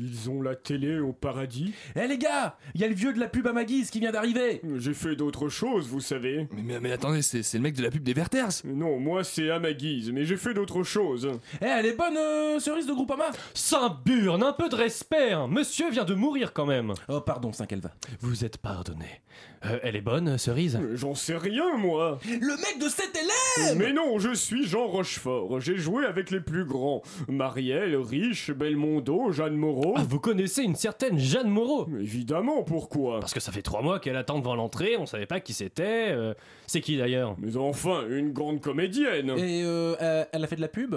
Ils ont la télé au paradis. Eh les gars, il y a le vieux de la pub à Maguise qui vient d'arriver. J'ai fait d'autres choses, vous savez. Mais, mais, mais attendez, c'est c'est le mec de la pub des Werthers Non, moi c'est à ma guise, mais j'ai fait d'autres choses. Eh, elle est bonne, euh, cerise de Groupama? Saint-Burne, un peu de respect. hein. Monsieur vient de mourir quand même. Oh, pardon, Saint-Calva. Vous êtes pardonné. Euh, elle est bonne, cerise? Euh, J'en sais rien, moi. Le mec de cet élève Mais non, je suis Jean Rochefort. J'ai joué avec les plus grands. Marielle, Riche, Belmondo, Jeanne Moreau. Ah, vous connaissez une certaine Jeanne Moreau Évidemment, pourquoi? Parce que ça fait trois mois qu'elle attend devant l'entrée, on savait pas qui c'était. euh, c'est qui d'ailleurs? Mais enfin, une grande comédienne. Et euh, euh, elle a fait de la pub?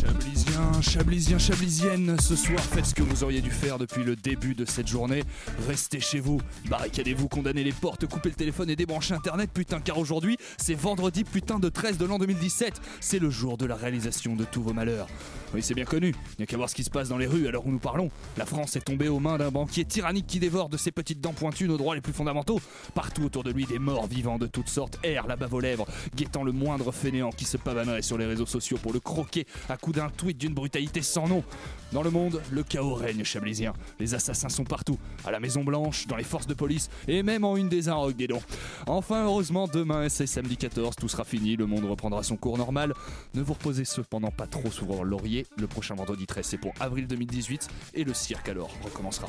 Chablisien, Chablisien, Chablisienne, ce soir faites ce que vous auriez dû faire depuis le début de cette journée. Restez chez vous, barricadez-vous, condamnez les portes, coupez le téléphone et débranchez internet, putain, car aujourd'hui, c'est vendredi putain de 13 de l'an 2017. C'est le jour de la réalisation de tous vos malheurs. Oui, c'est bien connu, il n'y a qu'à voir ce qui se passe dans les rues à l'heure où nous parlons. La France est tombée aux mains d'un banquier tyrannique qui dévore de ses petites dents pointues nos droits les plus fondamentaux. Partout autour de lui, des morts vivants de toutes sortes errent bave aux lèvres, guettant le moindre fainéant qui se pavanerait sur les réseaux sociaux pour le croquer à d'un tweet d'une brutalité sans nom. Dans le monde, le chaos règne chablisien. Les assassins sont partout, à la Maison Blanche, dans les forces de police et même en une des Inrocks, des dons. Enfin, heureusement, demain, c'est samedi 14, tout sera fini, le monde reprendra son cours normal. Ne vous reposez cependant pas trop sur vos lauriers. Le prochain vendredi 13, c'est pour avril 2018 et le cirque alors recommencera.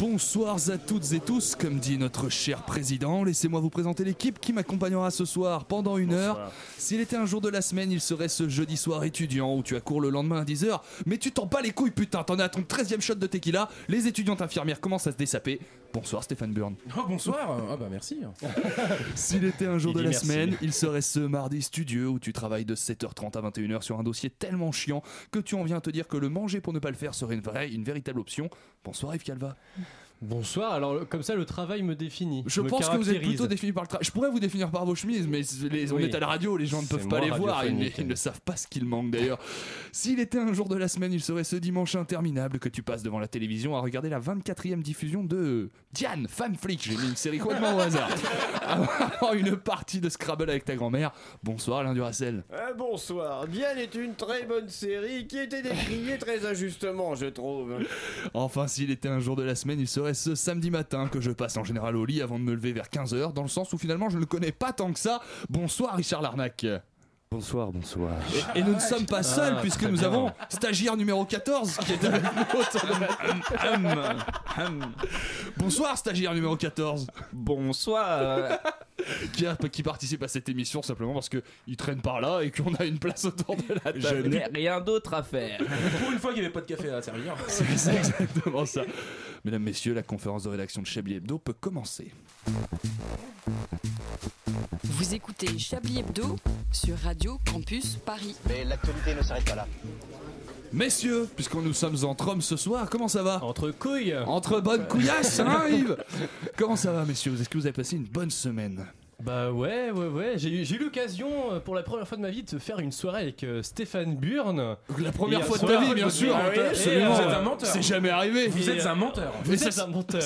Bonsoir à toutes et tous, comme dit notre cher président. Laissez-moi vous présenter l'équipe qui m'accompagnera ce soir pendant une heure. S'il était un jour de la semaine, il serait ce jeudi soir étudiant où tu as cours le lendemain à 10h. Mais tu t'en bats les couilles, putain, t'en es à ton 13 e shot de tequila. Les étudiantes infirmières commencent à se dessaper. Bonsoir Stéphane Burn. Oh, bonsoir Ah bah merci. S'il était un jour Il de la merci. semaine, il serait ce mardi studieux où tu travailles de 7h30 à 21h sur un dossier tellement chiant que tu en viens à te dire que le manger pour ne pas le faire serait une vraie, une véritable option. Bonsoir Yves Calva. Bonsoir, alors comme ça le travail me définit. Je me pense que vous êtes plutôt défini par le travail. Je pourrais vous définir par vos chemises, mais les- on Oui. est à la radio, les gens ne peuvent pas les voir, ils, ils ne savent pas ce qu'il manque d'ailleurs. S'il était un jour de la semaine, il serait ce dimanche interminable que tu passes devant la télévision à regarder la 24e diffusion de Diane, femme flic. J'ai mis une série complètement au hasard. Avant une partie de Scrabble avec ta grand-mère. Bonsoir Alain Duracel. Ah, bonsoir. Diane est une très bonne série qui était décriée très injustement, je trouve. Enfin, s'il était un jour de la semaine, il serait ce samedi matin que je passe en général au lit avant de me lever vers 15h, dans le sens où finalement je ne le connais pas tant que ça. Bonsoir Richard Larnac. Bonsoir, bonsoir. Et, et nous ne sommes pas seuls Ah, puisque très nous bien. avons stagiaire numéro 14 qui est avec nous autour de la- Hum, hum, hum. Bonsoir stagiaire numéro 14 Bonsoir. qui, a- qui participe à cette émission simplement parce que il traîne par là et qu'on a une place autour de la Je table. n'ai rien d'autre à faire. Pour une fois qu'il n'y avait pas de café à servir. C'est exactement ça. Mesdames, Messieurs, la conférence de rédaction de Chablis Hebdo peut commencer. Vous écoutez Chablis Hebdo sur Radio Campus Paris. Mais l'actualité ne s'arrête pas là. Messieurs, puisque nous sommes entre hommes ce soir, comment ça va Entre couilles Entre bonnes couillasses, hein Yves Comment ça va messieurs Est-ce que vous avez passé une bonne semaine Bah ouais, ouais, ouais. J'ai eu, j'ai eu l'occasion euh, pour la première fois de ma vie de faire une soirée avec euh, Stéphane Burn. La première fois de ta vie, bien sûr Ah oui, Absolument vous êtes un menteur. C'est jamais arrivé Vous êtes euh, un menteur. Vous êtes un menteur.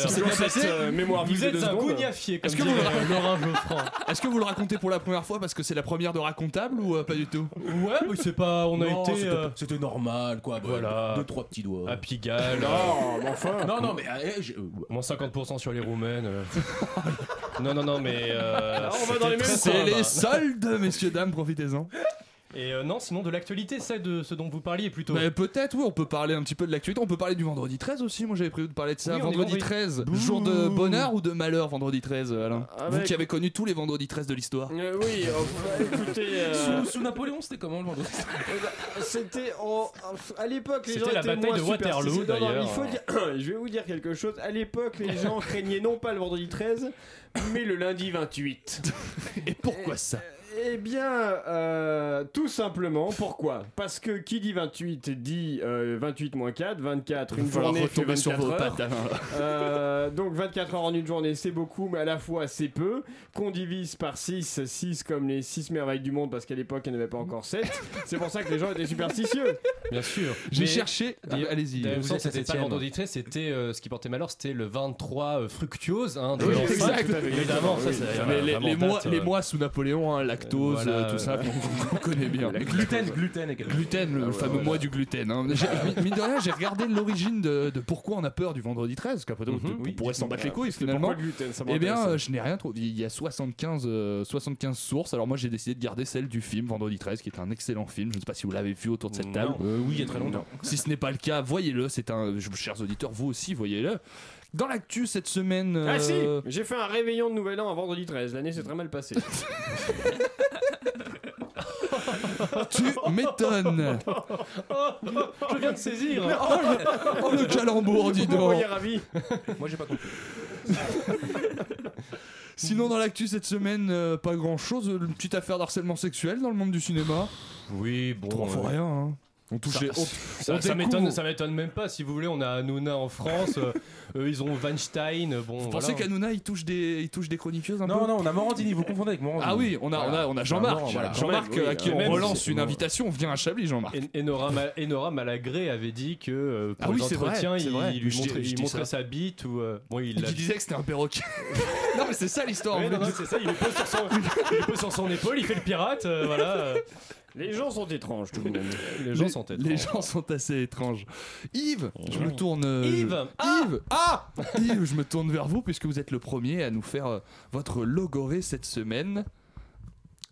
Euh, mémoire vive Vous de êtes deux un secondes. gougnafier, comme Est-ce que dit vous le- euh, Laurent Geoffrand. Est-ce que vous le racontez pour la première fois parce que c'est la première de racontable ou euh, pas du tout? Ouais, mais c'est pas. On a Non, été c'était euh, pas- c'était normal quoi. bah, voilà. Deux trois petits doigts. à Pigalle. Non, mais enfin. Non non mais euh, Moins 50% sur les roumaines. euh. non, non, non, mais. euh, on va dans les mêmes c'était C'est les soldes, messieurs, dames, profitez-en. Et euh, non, sinon de l'actualité, c'est de ce dont vous parliez plutôt. Mais peut-être, oui, on peut parler un petit peu de l'actualité. On peut parler du vendredi 13 aussi. Moi, j'avais prévu de parler de ça. Oui, vendredi vendredi. 13, jour de bonheur ou de malheur, vendredi 13, Alain Ah, Vous bah, qui avez connu tous les vendredis 13 de l'histoire. Euh, oui, enfin, écoutez, euh, sous, sous Napoléon c'était comment le vendredi eh ben, c'était en- à l'époque les C'était gens la étaient bataille moins de Waterloo, superstitieux. Non, non, d'ailleurs. il faut dire, je vais vous dire quelque chose. À l'époque, les gens craignaient non pas le vendredi 13, mais le lundi 28. Et pourquoi ça? Eh bien, euh, tout simplement, pourquoi? Parce que qui dit 28 dit euh, 28 moins 4, 24, une journée fait retomber 24 sur vos heures. pattes. Euh, donc 24 heures en une journée, c'est beaucoup, mais à la fois c'est peu. Qu'on divise par 6, 6 comme les 6 merveilles du monde, parce qu'à l'époque il n'y en avait pas encore 7. C'est pour ça que les gens étaient superstitieux. Bien sûr. J'ai cherché. Ah, Allez-y. C'était pas le vendredi 13, c'était euh, ce qui portait malheur, c'était le 23 euh, fructuose hein, de Oui, exact. Évidemment, ça, oui. c'est Mais les, les mois, date, les euh, mois sous Napoléon, hein, lactose, voilà, euh, tout ça, ouais. on, on connaît bien. Gluten, gluten Gluten, le fameux mois du gluten. hein. Mine de rien, j'ai regardé l'origine de, pourquoi on a peur du vendredi 13, parce qu'après tout, Mhm. on pourrait s'en battre les couilles finalement. Eh bien, euh, je n'ai rien trouvé. Il y a 75, euh, 75 sources. Alors moi, j'ai décidé de garder celle du film Vendredi 13, qui est un excellent film. Je ne sais pas si vous l'avez vu autour de cette table. Euh, oui, il y a très longtemps. Si ce n'est pas le cas, voyez-le. C'est un, chers auditeurs, vous aussi, voyez-le. Dans l'actu cette semaine. Ah si euh, J'ai fait un réveillon de Nouvel An un vendredi 13, l'année s'est très mal passée. Tu m'étonnes. Je viens de saisir. Oh le, oh, le calembour, dis donc. ravi Moi, j'ai pas compris. Sinon, dans l'actu cette semaine, euh, pas grand chose. Une petite affaire d'harcèlement sexuel dans le monde du cinéma. Oui, bon. Trois fois rien. Hein. On touchait. on- Ça, on ça m'étonne, ça m'étonne même pas. Si vous voulez, on a Hanouna en France. euh, eux, ils ont Weinstein. Bon, Vous voilà. pensez qu'Anouna il touche des, il touche des chroniqueuses un peu Non, non, on a Morandini, vous confondez avec Morandini. Ah oui, on a, on a, on a Jean-Marc. Voilà. Jean-Marc euh, à oui, qui on même, relance une invitation. Viens à Chablis, Jean-Marc. En- Enora, Ma- Enora Malagré avait dit que euh, pour Ah oui, les c'est vrai, entretiens, c'est il, il lui montrait, il sa bite ou euh, bon, il disait que c'était un perroquet. non, mais c'est ça l'histoire. Non, non, c'est ça, il le pose sur son, il le pose sur son épaule, il fait le pirate, euh, voilà. Les gens sont étranges tout de même. Les gens sont Les étranges. gens sont assez étranges. Yves, je me tourne. euh, Yves je- Yves Ah Yves, je me tourne vers vous puisque vous êtes le premier à nous faire euh, votre logoré cette semaine.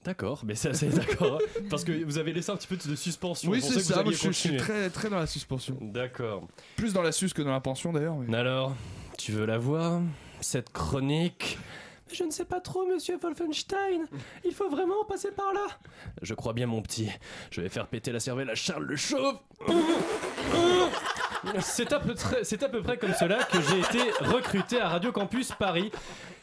D'accord, mais c'est assez d'accord. hein, Parce que vous avez laissé un petit peu de suspension. Oui, c'est ça. Moi, je, je suis très, très dans la suspension. D'accord. Plus dans la sus que dans la pension d'ailleurs. mais- Alors, tu veux la voir Cette chronique? Je ne sais pas trop, monsieur Wolfenstein. Il faut vraiment passer par là. Je crois bien, mon petit. Je vais faire péter la cervelle à Charles le Chauve. C'est à, peu près- c'est à peu près comme cela que j'ai été recruté à Radio Campus Paris.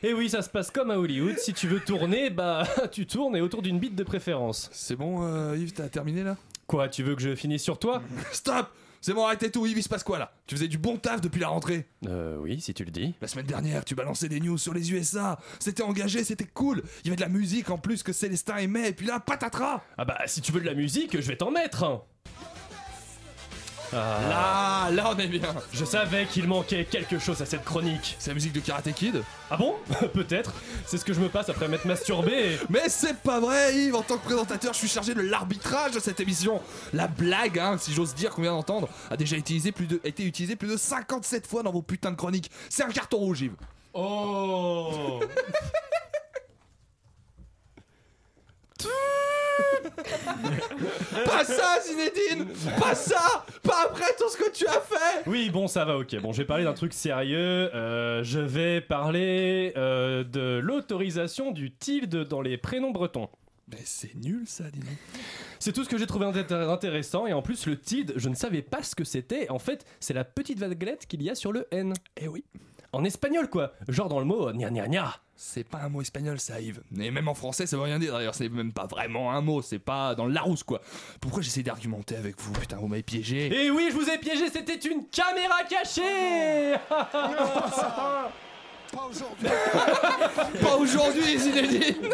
Et oui, ça se passe comme à Hollywood. Si tu veux tourner, bah tu tournes et autour d'une bite de préférence. C'est bon, euh, Yves, t'as terminé là? Quoi, tu veux que je finisse sur toi? Stop C'est bon, arrêtez tout, Yves, il se passe quoi là? Tu faisais du bon taf depuis la rentrée? Euh, oui, si tu le dis. La semaine dernière, tu balançais des news sur les USA. C'était engagé, c'était cool. Il y avait de la musique en plus que Célestin aimait. Et puis là, patatras Ah bah, si tu veux de la musique, je vais t'en mettre. hein. Ah. Là, là, on est bien. Je savais qu'il manquait quelque chose à cette chronique. C'est la musique de Karate Kid Ah bon? Peut-être. C'est ce que je me passe après m'être masturbé. et- Mais c'est pas vrai, Yves. En tant que présentateur, je suis chargé de l'arbitrage de cette émission. La blague, hein, si j'ose dire qu'on vient d'entendre, a déjà été utilisée plus de, été utilisée plus de 57 fois dans vos putains de chroniques. C'est un carton rouge, Yves. Oh Pas ça, Zinedine Pas ça Pas après tout ce que tu as fait Oui, bon, ça va, ok. Bon, je vais parler d'un truc sérieux. Euh, je vais parler euh, de l'autorisation du tilde dans les prénoms bretons. Mais c'est nul ça, dis donc. C'est tout ce que j'ai trouvé intér- intéressant. Et en plus, le tilde, je ne savais pas ce que c'était. En fait, c'est la petite vaguelette qu'il y a sur le N. Eh oui. En espagnol, quoi. Genre dans le mot gna gna gna. C'est pas un mot espagnol ça, Yves. Et même en français, ça veut rien dire d'ailleurs. C'est même pas vraiment un mot. C'est pas dans le Larousse quoi. Pourquoi j'essaie d'argumenter avec vous? Putain, vous m'avez piégé. Et Eh oui, je vous ai piégé, c'était une caméra cachée Pas aujourd'hui, Zinedine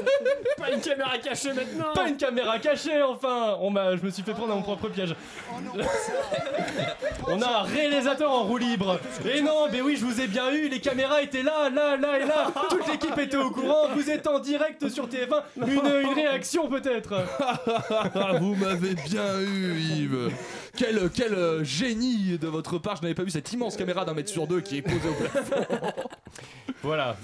Pas une caméra cachée maintenant Pas une caméra cachée, enfin On m'a, Je me suis fait prendre à mon propre piège. On a un réalisateur en roue libre. Et non, mais oui, je vous ai bien eu, les caméras étaient là, là, là et là. Toute l'équipe était au courant, vous êtes en direct sur TF1. Une, une réaction peut-être. Ah, vous m'avez bien eu, Yves. Quel, quel euh, génie de votre part. Je n'avais pas vu cette immense caméra d'un mètre sur deux qui est posée au plafond. Voilà.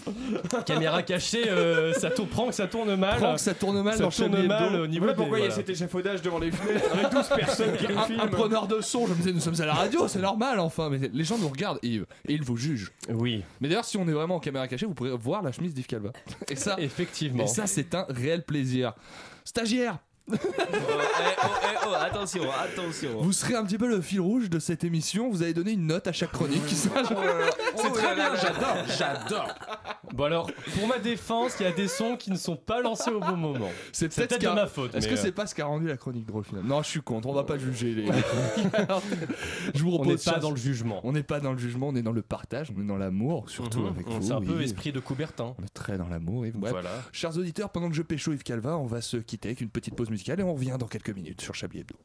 Caméra cachée, euh, ça tourne, prend que ça tourne mal. Ça tourne mal Ça tourne mal au niveau Voilà pourquoi il y a cet échafaudage devant les fenêtres avec 12 personnes qui Un, un preneur de son, je me disais, nous sommes à la radio, c'est normal enfin. Mais les gens nous regardent, Yves, et ils vous jugent. Oui, Mais d'ailleurs, si on est vraiment en caméra cachée, vous pourrez voir la chemise d'Yves Calva. Et ça, effectivement. et ça c'est un réel plaisir. Stagiaire Oh, eh, oh, eh, oh, attention, attention. Vous serez un petit peu le fil rouge de cette émission. Vous allez donner une note à chaque chronique. qui sera- C'est très bien, j'adore, j'adore. Bon alors, pour ma défense, il y a des sons qui ne sont pas lancés au bon moment. C'est peut-être ce de ma faute. Est-ce mais, que euh, c'est pas ce qui a rendu la chronique drôle finalement? Non, je suis contre. On va pas juger les. je vous On propose n'est pas dans le jugement. On n'est pas dans le jugement, on est dans le partage, on est dans l'amour, surtout Mhm. avec vous. C'est un peu oui. esprit de Coubertin. On est très dans l'amour. Bref. Voilà. Chers auditeurs, pendant que je pécho Yves Calva, on va se quitter avec une petite pause et on revient dans quelques minutes sur Chablis Hebdo.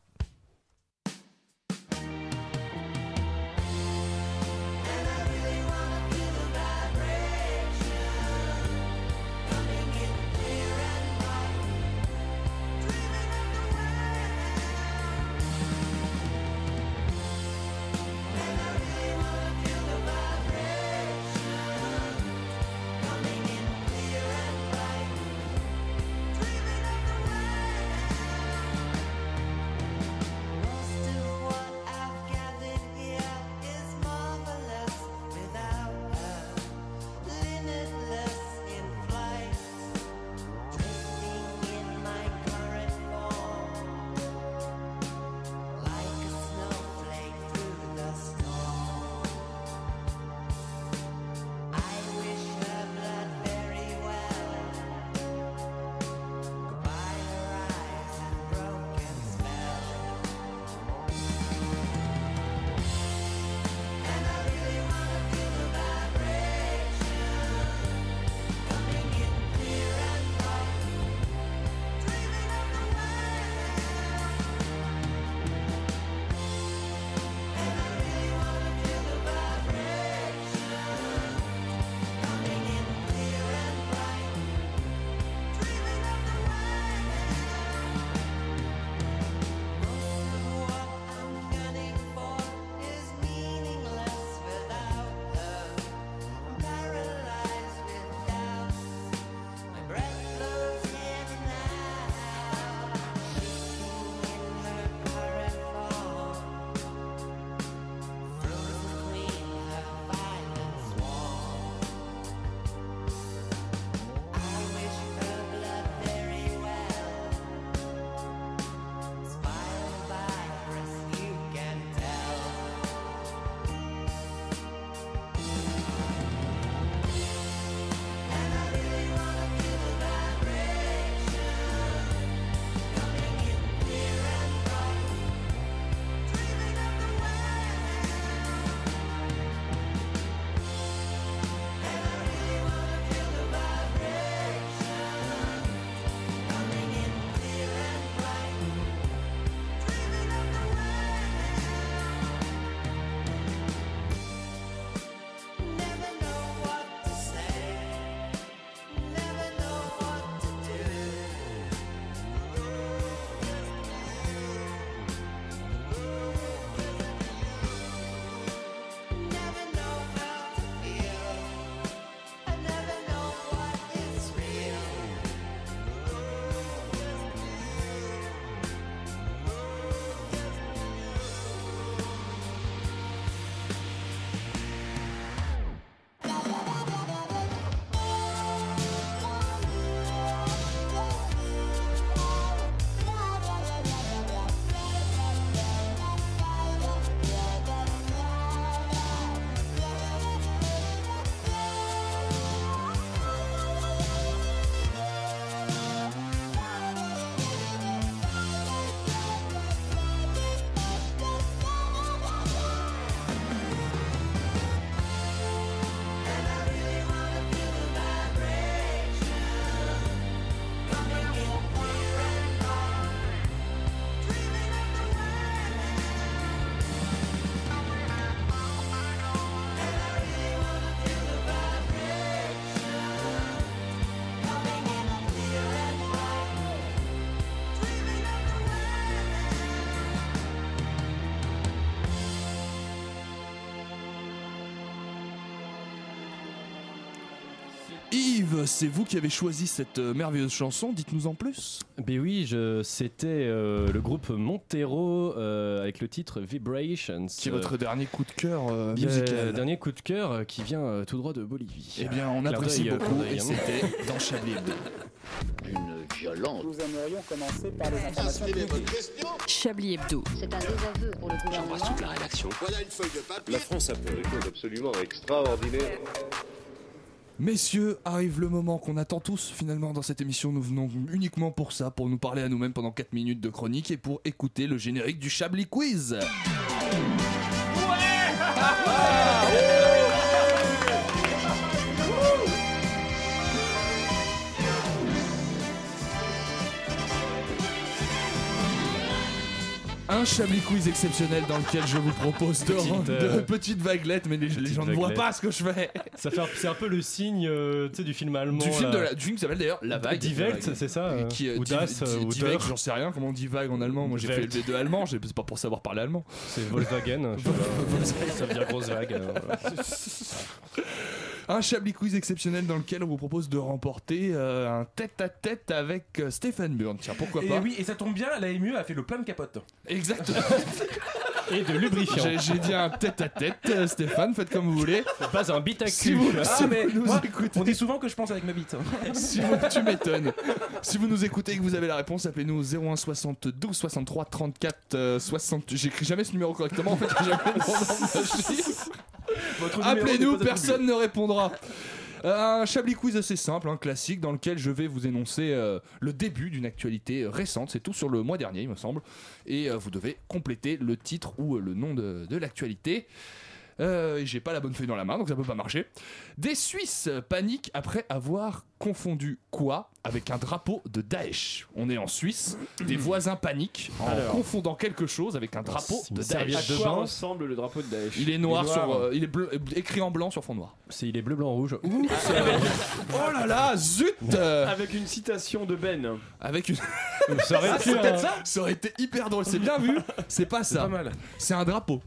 C'est vous qui avez choisi cette euh, merveilleuse chanson, dites-nous en plus. Ben oui, je- c'était euh, le groupe Montero euh, avec le titre Vibrations. Qui est votre dernier coup de cœur euh, Euh, musical Dernier coup de cœur euh, qui vient euh, tout droit de Bolivie. Eh bien, on apprécie beaucoup et hein. c'était dans Chablis Hebdo. Une violence. Nous aimerions commencer par les informations publiques. Chablis Hebdo. C'est un désaveu pour le gouvernement. la rédaction. La France a fait des choses absolument extraordinaires. Messieurs, arrive le moment qu'on attend tous finalement dans cette émission. Nous venons uniquement pour ça, pour nous parler à nous-mêmes pendant 4 minutes de chronique et pour écouter le générique du Chablis Quiz. Un Chablis Quiz exceptionnel dans lequel je vous propose de, Petite, euh, de petites vaguelettes, mais les, les gens ne voient pas ce que je fais. Ça fait c'est un peu le signe euh, tu sais, du film allemand. Du film, de la- du film qui s'appelle d'ailleurs La Vague. Die Welt, c'est ça, euh, Qui, euh, ou Das, euh, j'en sais rien comment on dit vague en allemand? Moi j'ai fait le B2 allemand, c'est pas pour savoir parler allemand. C'est Volkswagen. ça veut dire grosse vague. Un Chablis Quiz exceptionnel dans lequel on vous propose de remporter euh, un tête-à-tête avec euh, Stéphane Burn. Tiens, pourquoi Et pas oui, et ça tombe bien, la MU a fait le plein de capote. Exactement. Et de lubrifiant. J'ai dit un tête-à-tête, euh, Stéphane, faites comme vous voulez. Pas un bit à Si cul. vous, Ah, si mais vous nous moi, écoutez, on dit souvent que je pense avec ma bite. si vous, tu m'étonnes. Si vous nous écoutez et que vous avez la réponse, appelez-nous au 01 72 63 34 euh, 60. J'écris jamais ce numéro correctement, en fait, j'ai jamais le Appelez-nous, personne ne répondra. Euh, Un Chablis quiz assez simple, un classique, dans lequel je vais vous énoncer euh, le début d'une actualité récente. C'est tout sur le mois dernier, il me semble. Et euh, vous devez compléter le titre ou le nom de, de l'actualité. Euh, J'ai pas la bonne feuille dans la main, donc ça peut pas marcher. Des Suisses paniquent après avoir confondu quoi avec un drapeau de Daesh. On est en Suisse, des voisins paniquent en Alors. confondant quelque chose avec un drapeau C'est une de Daesh. À de quoi bain. ressemble le drapeau de Daesh Il est noir, Il est sur, euh, il est bleu, écrit en blanc sur fond noir. C'est il est bleu, blanc, rouge. Oh là là, zut euh, Avec une citation de Ben. Avec une. Ça aurait c'est peut-être hein. ça Ça aurait été hyper drôle, c'est bien vu. C'est pas C'est pas ça. mal. C'est un drapeau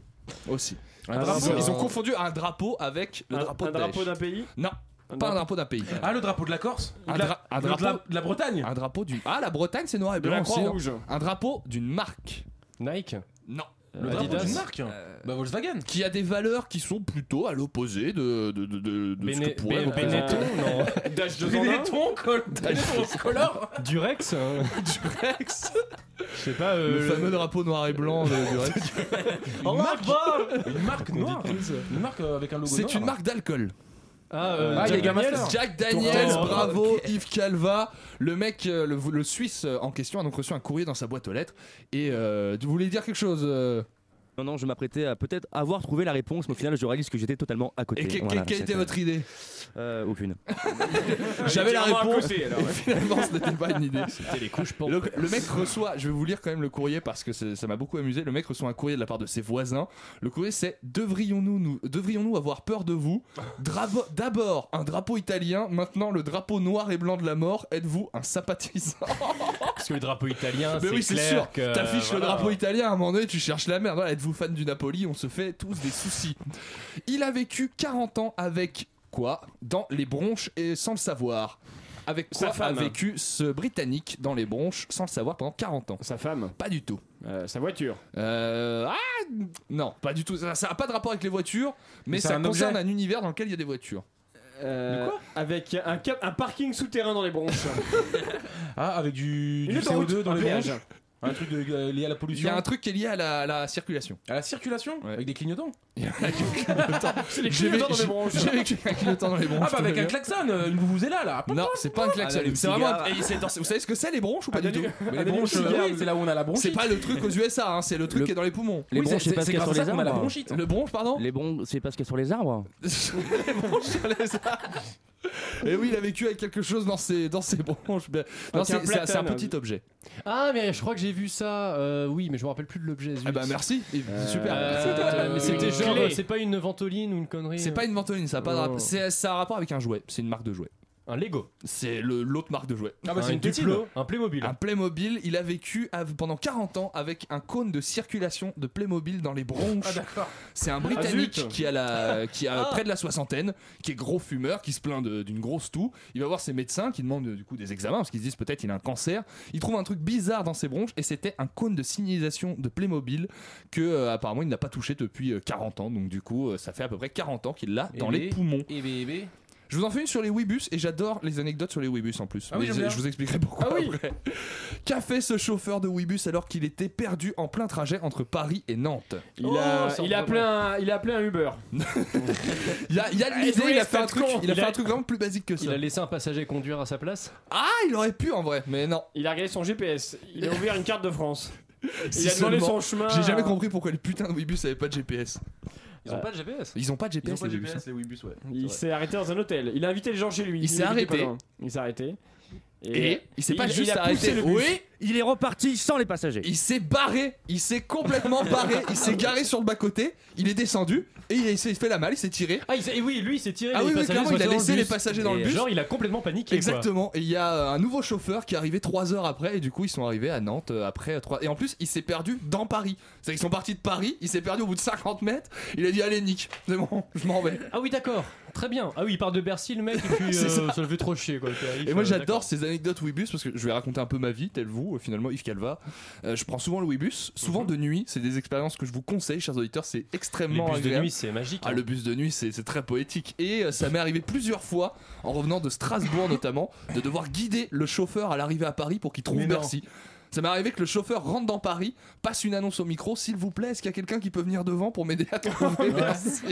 aussi. Un Ils, drapeau. ont, ils ont confondu un drapeau avec le un, drapeau un de drapeau Daesh. d'un pays Non, pas un drapeau d'un pays. Ah, le drapeau de la Corse Un, de la, dra- un de la- drapeau. de la Bretagne Un drapeau d'une. Ah, la Bretagne, c'est noir et de blanc la aussi. hein. Croix-Rouge. Un drapeau d'une marque. Nike. Non. Le drapeau Adidas. d'une marque Bah Volkswagen Qui a des valeurs qui sont plutôt à l'opposé de, de, de, de, de ce que pourrait Ben-. Benetton, non. Dash de Benetton, col- Benetton, color Durex. hein. Du Rex. Je sais pas. euh, Le fameux drapeau noir et blanc de, du Rex. Une marque, une marque noire Une marque euh, avec un logo noir C'est une marque d'alcool. Ah, euh, Ah, il y a Jack Daniels. Master. Jack Daniels, bravo, Yves Calva. Le mec, euh, le, le Suisse euh, en question a donc reçu un courrier dans sa boîte aux lettres. Et euh, vous voulez dire quelque chose euh Non, non, je m'apprêtais à peut-être avoir trouvé la réponse, mais au final, je réalise que j'étais totalement à côté. Et que- Voilà, quelle était votre idée Euh, Aucune. J'avais la clairement à réponse. côté, alors. et finalement, ce n'était pas une idée. C'était les couches pour. Le, le mec reçoit, je vais vous lire quand même le courrier parce que c'est- ça m'a beaucoup amusé. Le mec reçoit un courrier de la part de ses voisins. Le courrier c'est devrions-nous nous, devrions-nous avoir peur de vous? Drabo- D'abord un drapeau italien, maintenant le drapeau noir et blanc de la mort. Êtes-vous un sympathisant? Parce que le drapeau italien, Mais c'est oui, c'est clair sûr. que. T'affiches le voilà. drapeau italien, à un moment donné, tu cherches la merde. Voilà, êtes-vous fan du Napoli On se fait tous des soucis. Il a vécu 40 ans avec quoi Dans les bronches et sans le savoir. Avec Sa quoi a femme. vécu ce Britannique dans les bronches sans le savoir pendant 40 ans Sa femme, Pas du tout. euh, sa voiture. Euh, ah non, pas du tout. Ça n'a pas de rapport avec les voitures, mais, Mais c'est ça un concerne objet un univers dans lequel il y a des voitures. Euh, avec un, cap- un parking souterrain dans les bronches. Ah, avec du, Une du autoroute, CO2 dans un les péage. bronches Un truc de- euh, lié à la Il pollution y a un truc qui est lié à la, la circulation. À la circulation Ouais. Avec des clignotants C'est les clignotants dans les bronches. j'ai vécu avec un clignotant dans les bronches. Ah, bah avec un klaxon, euh, une vous-vous-là là Non, c'est pas un klaxon. Ah, c'est vraiment. Vous savez ce que c'est les bronches ou pas du tout Mais Ah, les bronches, euh, c'est là où on a la bronchite. C'est pas le truc aux USA, hein, c'est le truc Le- qui est dans les poumons. Les Oui, bronches, c'est parce qu'il y a sur les arbres. Le bronche, pardon Les bronches, c'est parce qu'il y a sur les arbres. Les bronches sur les arbres. Et oui, il a vécu avec quelque chose dans ses, dans ses bronches. Ben, Non, c'est un c'est- c'est un platane. petit objet. Ah, mais je crois que j'ai vu ça. euh, oui, mais je me rappelle plus de l'objet. zut. Ah bah merci, super. Euh, C'était- mais c'était genre, clé. c'est pas une ventoline ou une connerie. C'est pas une ventoline, ça a pas de Oh. rapport. C'est ça a un rapport avec un jouet. C'est une marque de jouet. Un Lego. C'est le- l'autre marque de jouets. Ah bah, c'est un une tétine. Duplo, un Playmobil. Un Playmobil, il a vécu av- pendant 40 ans avec un cône de circulation de Playmobil dans les bronches. Ah d'accord. C'est un Britannique zut. qui a, la, qui a Ah. près de la soixantaine, qui est gros fumeur, qui se plaint de- d'une grosse toux. Il va voir ses médecins qui demandent euh, du coup des examens parce qu'ils se disent peut-être il a un cancer. Il trouve un truc bizarre dans ses bronches et c'était un cône de signalisation de Playmobil que euh, apparemment il n'a pas touché depuis euh, 40 ans. Donc du coup euh, ça fait à peu près 40 ans qu'il l'a dans Et les les- poumons. Et bébé. Je vous en fais une sur les Webus et j'adore les anecdotes sur les Webus en plus. Ah oui, Mais je, je vous expliquerai pourquoi Ah oui. après. Qu'a fait ce chauffeur de Webus alors qu'il était perdu en plein trajet entre Paris et Nantes Il, Oh, a, ça il, a me appelé un, il a appelé un Uber. Il y a, il Eh, l'idée, oui, il a fait un truc, il a Il fait a- un truc vraiment plus basique que ça. Il a laissé un passager conduire à sa place. Ah, il aurait pu en vrai, mais non. Il a regardé son GPS. Il a ouvert une carte de France. Si il a demandé son chemin. J'ai jamais compris pourquoi les putains de Webus avaient pas de GPS. Ils ont pas de GPS. Ils ont pas de Ils ont GPS, pas de GPS les Webus ouais. Il s'est arrêté dans un hôtel. Il a invité les gens chez lui. Il s'est arrêté. Il s'est arrêté. Et il s'est pas il- juste il a arrêté. poussé le bus. Oui, Il est reparti sans les passagers. il s'est barré, il s'est complètement barré, il s'est garé sur le bas-côté, il est descendu et il s'est fait la malle, il s'est tiré. Ah, il s'est- et oui, lui, il s'est tiré. Ah les oui, oui, passagers clairement, sont il a laissé le les bus. passagers dans le Et bus. Genre, il a complètement paniqué. quoi. Exactement. Et il y a euh, un nouveau chauffeur qui est arrivé 3 heures après et du coup ils sont arrivés à Nantes euh, après 3 Et en plus il s'est perdu dans Paris. C'est-à-dire qu'ils sont partis de Paris, il s'est perdu au bout de 50 mètres. Il a dit allez Nick, c'est bon, je m'en vais. Ah oui, d'accord. Très bien. Ah oui, il part de Bercy, le mec, et puis C'est euh, ça le fait trop chier, quoi. Et moi j'adore ces anecdotes Webus parce que je vais raconter un peu ma vie, tel vous, euh, finalement Yves Calva. Euh, je prends souvent le Webus, souvent de nuit. C'est des expériences que je vous conseille, chers auditeurs. C'est extrêmement bus de nuit, c'est magique. Ah, hein. le bus de nuit, c'est très poétique. Et euh, ça m'est arrivé plusieurs fois, en revenant de Strasbourg notamment, de devoir guider le chauffeur à l'arrivée à Paris pour qu'il trouve. Bercy. Ça m'est arrivé que le chauffeur rentre dans Paris, passe une annonce au micro, s'il vous plaît, est-ce qu'il y a quelqu'un qui peut venir devant pour m'aider à trouver Bercy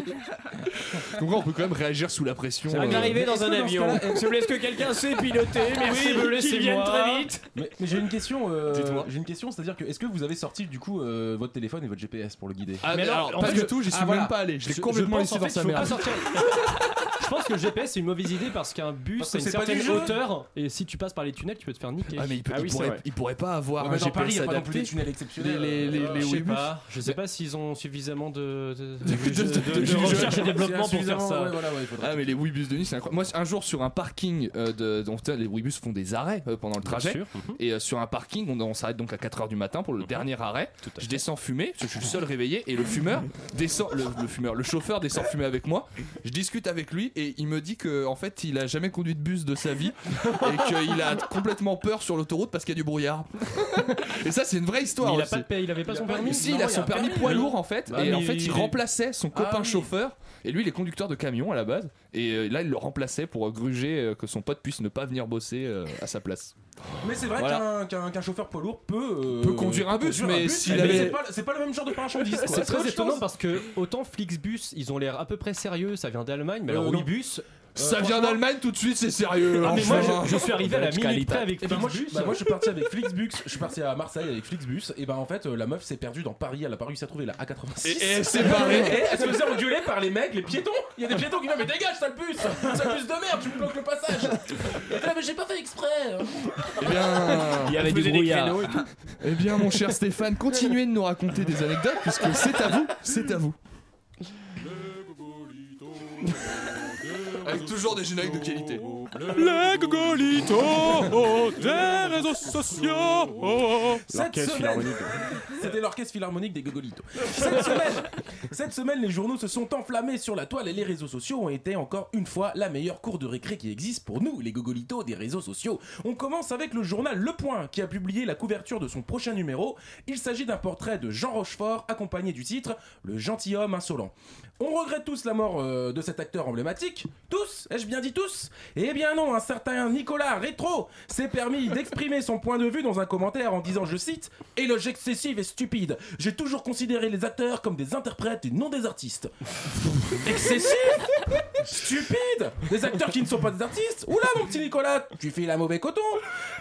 Donc là, on peut quand même réagir sous la pression. Ça euh, m'est arrivé dans un avion. S'il vous plaît, est-ce que quelqu'un sait piloter Merci, Oui, qu'il laissez-moi. très vite. Mais, mais j'ai une question. euh, j'ai une question, c'est-à-dire que est-ce que vous avez sorti du coup euh, votre téléphone et votre GPS pour le guider Ah, mais Mais alors, alors, en pas fait, du je- tout, j'y suis ah, voilà. même pas allé. Je l'ai complètement je laissé dans sa merde. Je pense que le GPS c'est une mauvaise idée parce qu'un bus Parce que a une c'est pas du certaine jeu. hauteur et si tu passes par les tunnels tu peux te faire niquer. Ah, mais il, peut- Ah il oui, c'est pourrait, vrai. il pourrait pas avoir Ouais, un mais dans Paris, il n'y a pas non plus des tunnels exceptionnels. Les- les- euh, les je sais pas, je sais pas s'ils ont suffisamment de, de, De- de- de- de- de- de de- recherche et de- développement pour faire ça. ouais, voilà, ouais, il faudrait- Ah mais les Webus de nuit c'est incroyable. Moi un jour sur un parking euh, de donc tu sais, les Webus font des arrêts euh, pendant le trajet sûr. Mhm. et euh, sur un parking on, on s'arrête donc à 4h du matin pour le dernier arrêt. Tout à Je fait. descends fumer, parce que je suis le seul réveillé et le fumeur descend le, le fumeur, le chauffeur descend fumer avec moi. Je discute avec lui et il me dit que en fait il a jamais conduit de bus de sa vie et qu'il a complètement peur sur l'autoroute parce qu'il y a du brouillard. et ça c'est une vraie histoire Mais il a aussi. pas de paye, il avait pas Il son permis. Si, Non, il a il son a permis permis, poids lourd en fait, Ah, et en fait il- il remplaçait son Ah copain oui. chauffeur, et lui il est conducteur de camion à la base, et euh, là il le remplaçait pour gruger euh, que son pote puisse ne pas venir bosser euh, à sa place. Mais c'est vrai Voilà. qu'un chauffeur poids lourd peut. euh, Peut conduire un bus, mais s'il avait- c'est pas- le même genre de marchandise. C'est très étonnant chose. parce que autant Flixbus, ils ont l'air à peu près sérieux, ça vient d'Allemagne, mais Euh, alors non. Ça vient d'Allemagne tout de suite, c'est sérieux. Ah, mais moi je, je suis arrivé à la minute près avec Et ben moi, je, Flixbus. bah, moi je suis parti avec Flixbus, je suis parti à Marseille avec Flixbus, et ben en fait euh, la meuf s'est perdue dans Paris, elle a pas réussi à trouver la A86. Et, et elle s'est barrée. Et elle se faisait engueuler par les mecs, les piétons. Il y a des piétons qui disent mais dégage sale bus, sale bus de merde, tu me bloques le passage. Et elle mais j'ai pas fait exprès. Eh bien, Il y avait des eh bien, mon cher Stéphane, continuez de nous raconter des anecdotes puisque c'est à vous, c'est à vous. Avec toujours des génériques de qualité. Les gogolitos des réseaux sociaux. Cette semaine, c'était l'orchestre philharmonique des Gogolitos. Cette semaine, cette semaine, les journaux se sont enflammés sur la toile et les réseaux sociaux ont été encore une fois la meilleure cour de récré qui existe pour nous, les Gogolitos des réseaux sociaux. On commence avec le journal Le Point qui a publié la couverture de son prochain numéro. Il s'agit d'un portrait de Jean Rochefort accompagné du titre Le gentilhomme insolent. On regrette tous la mort euh, de cet acteur emblématique. Tous Ai-je bien dit tous? Eh bien non, un certain Nicolas Rétro s'est permis d'exprimer son point de vue dans un commentaire en disant, je cite, Éloge excessif et stupide. J'ai toujours considéré les acteurs comme des interprètes et non des artistes. Excessif Stupide Des acteurs qui ne sont pas des artistes Oula mon petit Nicolas, tu fais la mauvais coton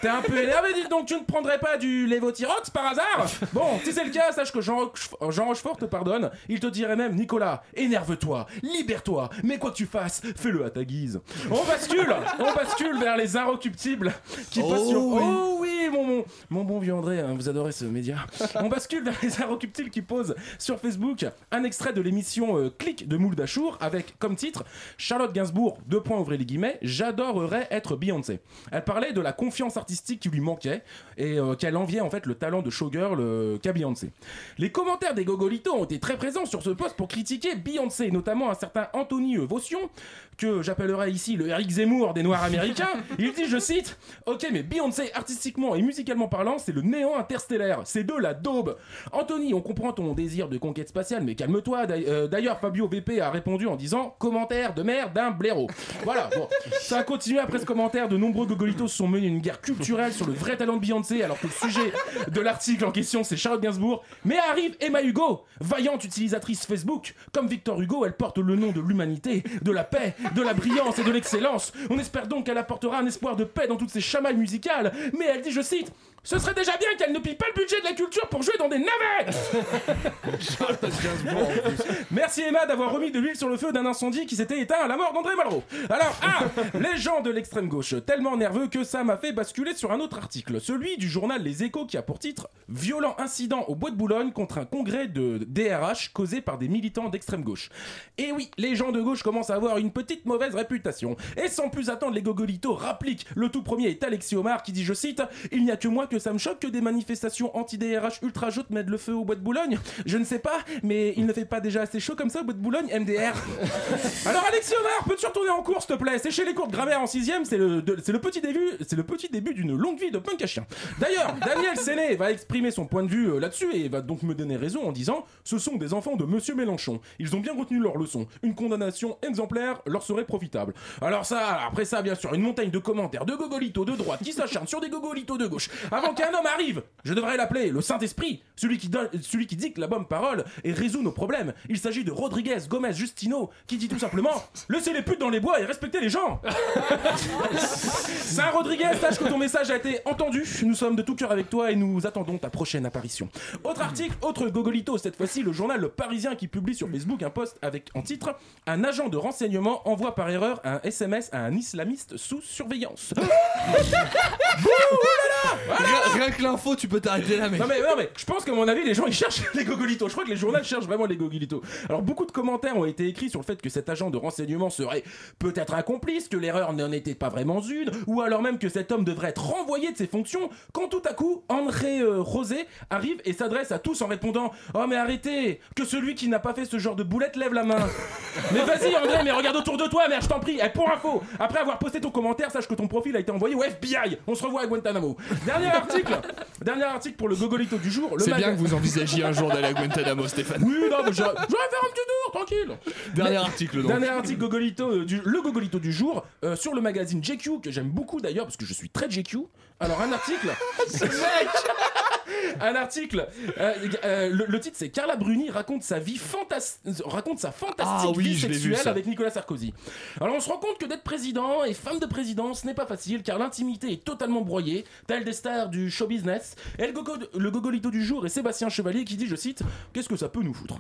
T'es un peu énervé, dis donc tu ne prendrais pas du Lévotirox par hasard? Bon, si c'est le cas, sache que Jean, Rochefort- te pardonne. Il te dirait même, Nicolas, énerve-toi, libère-toi, mais quoi que tu fasses, fais-le à ta guise. On bascule On bascule vers les inrecuptibles qui Oh sur... oui. Oh oui mon, mon, mon bon vieux André, hein, vous adorez ce média. On bascule vers les Arocuptiles qui posent sur Facebook un extrait de l'émission euh, Click de Moule Dachour avec comme titre Charlotte Gainsbourg, deux points ouvrez les guillemets, j'adorerais être Beyoncé. Elle parlait de la confiance artistique qui lui manquait et euh, qu'elle enviait en fait le talent de showgirl euh, qu'a Beyoncé. Les commentaires des Gogolitos ont été très présents sur ce post pour critiquer Beyoncé, notamment un certain Anthony euh, Vaution, que j'appellerai ici le Eric Zemmour des Noirs américains. Il dit, je cite, Ok, mais Beyoncé, artistiquement et musicalement parlant, c'est le néant interstellaire. C'est de la daube. Anthony, on comprend ton désir de conquête spatiale, mais calme-toi. Euh, D'ailleurs, Fabio VP a répondu en disant Commentaire de merde d'un blaireau. Voilà, bon. Ça a continué après ce commentaire. De nombreux Gogolitos se sont menés une guerre culturelle sur le vrai talent de Beyoncé, alors que le sujet de l'article en question, c'est Charlotte Gainsbourg. Mais arrive Emma Hugo, vaillante utilisatrice Facebook. Comme Victor Hugo, elle porte le nom de l'humanité, de la paix, de la brillance et de l'excellence. On espère donc qu'elle apportera un espoir de paix dans toutes ces chamailles musicales. Mais elle dit, je cite, ce serait déjà bien qu'elle ne pille pas le budget de la culture pour jouer dans des navets Merci Emma d'avoir remis de l'huile sur le feu d'un incendie qui s'était éteint à la mort d'André Malraux. Alors, ah, les gens de l'extrême gauche, tellement nerveux que ça m'a fait basculer sur un autre article, celui du journal Les Échos qui a pour titre Violent incident au Bois de Boulogne contre un congrès de DRH causé par des militants d'extrême gauche. Et oui, les gens de gauche commencent à avoir une petite mauvaise réputation. Et sans plus attendre, les gogolitos rappliquent. Le tout premier est Alexis Omar qui dit, je cite, Il n'y a que moi que ça me choque que des manifestations anti-DRH ultra jautes mettent le feu au Bois de Boulogne. Je ne sais pas, mais il ne fait pas déjà assez chaud comme ça au Bois de Boulogne, MDR. Alors Alexis Omar, peux-tu retourner en cours s'il te plaît? Sécher les cours de grammaire en 6 c'est le, de- le petit début, c'est le petit début d'une longue vie de punk à chien. D'ailleurs, Daniel Séné va exprimer son point de vue euh, là-dessus et va donc me donner raison en disant ce sont des enfants de Monsieur Mélenchon. Ils ont bien retenu leur leçon. Une condamnation exemplaire leur serait profitable. Alors ça, après ça, bien sûr, une montagne de commentaires de gogolitos de droite qui s'acharnent sur des gogolitos de gauche. Avant qu'un homme arrive, je devrais l'appeler le Saint-Esprit, celui qui donne, celui qui dicte la bonne parole et résout nos problèmes. Il s'agit de Rodriguez Gomez Justino qui dit tout simplement laissez les putes dans les bois et respectez les gens. Saint Rodriguez, sache que ton message a été entendu. Nous sommes de tout cœur avec toi et nous attendons ta prochaine apparition. Autre article, autre gogolito, cette fois-ci le journal Le Parisien qui publie sur Facebook un post avec en titre Un agent de renseignement envoie par erreur un SMS à un islamiste sous surveillance. Bouh, oh là là Voilà. Rien, que l'info, tu peux t'arrêter là, mec. Non mais, non mais je pense qu'à mon avis les gens ils cherchent les gogolitos. Je crois que les journaux cherchent vraiment les gogolitos. Alors beaucoup de commentaires ont été écrits sur le fait que cet agent de renseignement serait peut-être un complice, que l'erreur n'en était pas vraiment une, ou alors même que cet homme devrait être renvoyé de ses fonctions. Quand tout à coup André euh, Rosé arrive et s'adresse à tous en répondant Oh mais arrêtez, que celui qui n'a pas fait ce genre de boulette lève la main. mais vas-y André, mais regarde autour de toi, merde, je t'en prie. Eh, pour info, après avoir posté ton commentaire, sache que ton profil a été envoyé au FBI. On se revoit à Guantanamo. Dernier article, dernier article pour le gogolito du jour. le C'est bien que vous envisagiez un jour d'aller à Guantanamo, Stéphane. Oui, non, mais j'aurais j'aurais fait un petit tour, tranquille. Dernier Mais- article, donc. Dernier article Gogolito, euh, du, le Gogolito du jour euh, sur le magazine JQ que j'aime beaucoup d'ailleurs parce que je suis très JQ. Alors un article. un article. euh, euh, le, le titre c'est Carla Bruni raconte sa vie fantas- raconte sa fantastique Ah oui, vie je sexuelle avec Nicolas Sarkozy. Alors on se rend compte que d'être président et femme de président ce n'est pas facile car l'intimité est totalement broyée, telle des stars du show business. Et le, le Gogolito du jour est Sébastien Chevalier qui dit, je cite, qu'est-ce que ça peut nous foutre?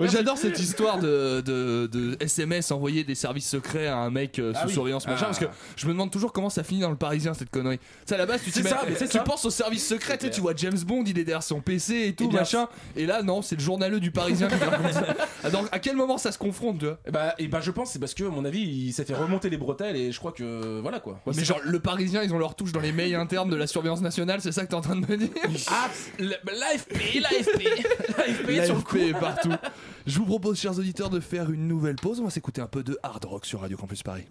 J'adore cette histoire de, de, de SMS envoyer des services secrets à un mec euh, sous Ah oui. surveillance machin Ah. parce que je me demande toujours comment ça finit dans le Parisien cette connerie. Tu sais à la base tu ça, mais tu ça. penses aux services secrets, tu vois James Bond il est derrière son PC et tout Eh bien, machin et là non c'est le journaleux du Parisien qui raconte ça. Ah, donc, à quel moment ça se confronte tu vois? Et bah, et bah je pense c'est parce que à mon avis il s'est fait remonter les bretelles et je crois que voilà quoi. Ouais, mais genre le Parisien ils ont leur touche dans les mails internes de la surveillance nationale c'est ça que t'es en train de me dire? Ah, l'AFP, l'AFP, l'AFP sur le coup. Partout. Je vous propose, chers auditeurs, de faire une nouvelle pause. On va s'écouter un peu de hard rock sur Radio Campus Paris.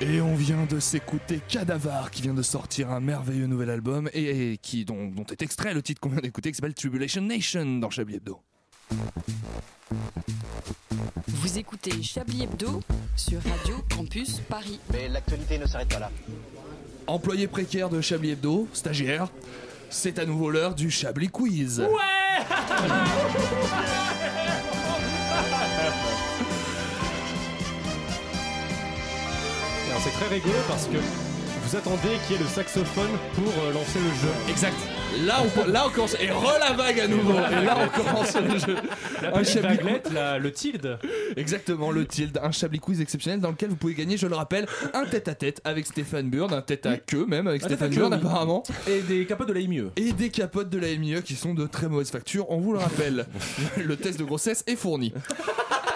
Et on vient de s'écouter Cadavar qui vient de sortir un merveilleux nouvel album et, et qui dont, dont est extrait le titre qu'on vient d'écouter qui s'appelle Tribulation Nation dans Chablis Hebdo. Vous écoutez Chablis Hebdo sur Radio Campus Paris. Mais l'actualité ne s'arrête pas là. Employé précaire de Chablis Hebdo, stagiaire, c'est à nouveau l'heure du Chablis Quiz. Alors très rigolo parce que vous attendez qu'il y ait le saxophone pour euh, lancer le jeu. Exact. Là on, là on commence. Et re la vague à nouveau. Et là on commence le jeu. La Un vaguelette, la- le tilde. Exactement, le tilde, un Chablis Quiz exceptionnel dans lequel vous pouvez gagner, je le rappelle, un tête-à-tête avec Stéphane Burn, un tête à queue même avec Un Stéphane Burn apparemment. Et des capotes de la IME. Et des capotes de la MIE qui sont de très mauvaise facture, on vous le rappelle. le test de grossesse est fourni.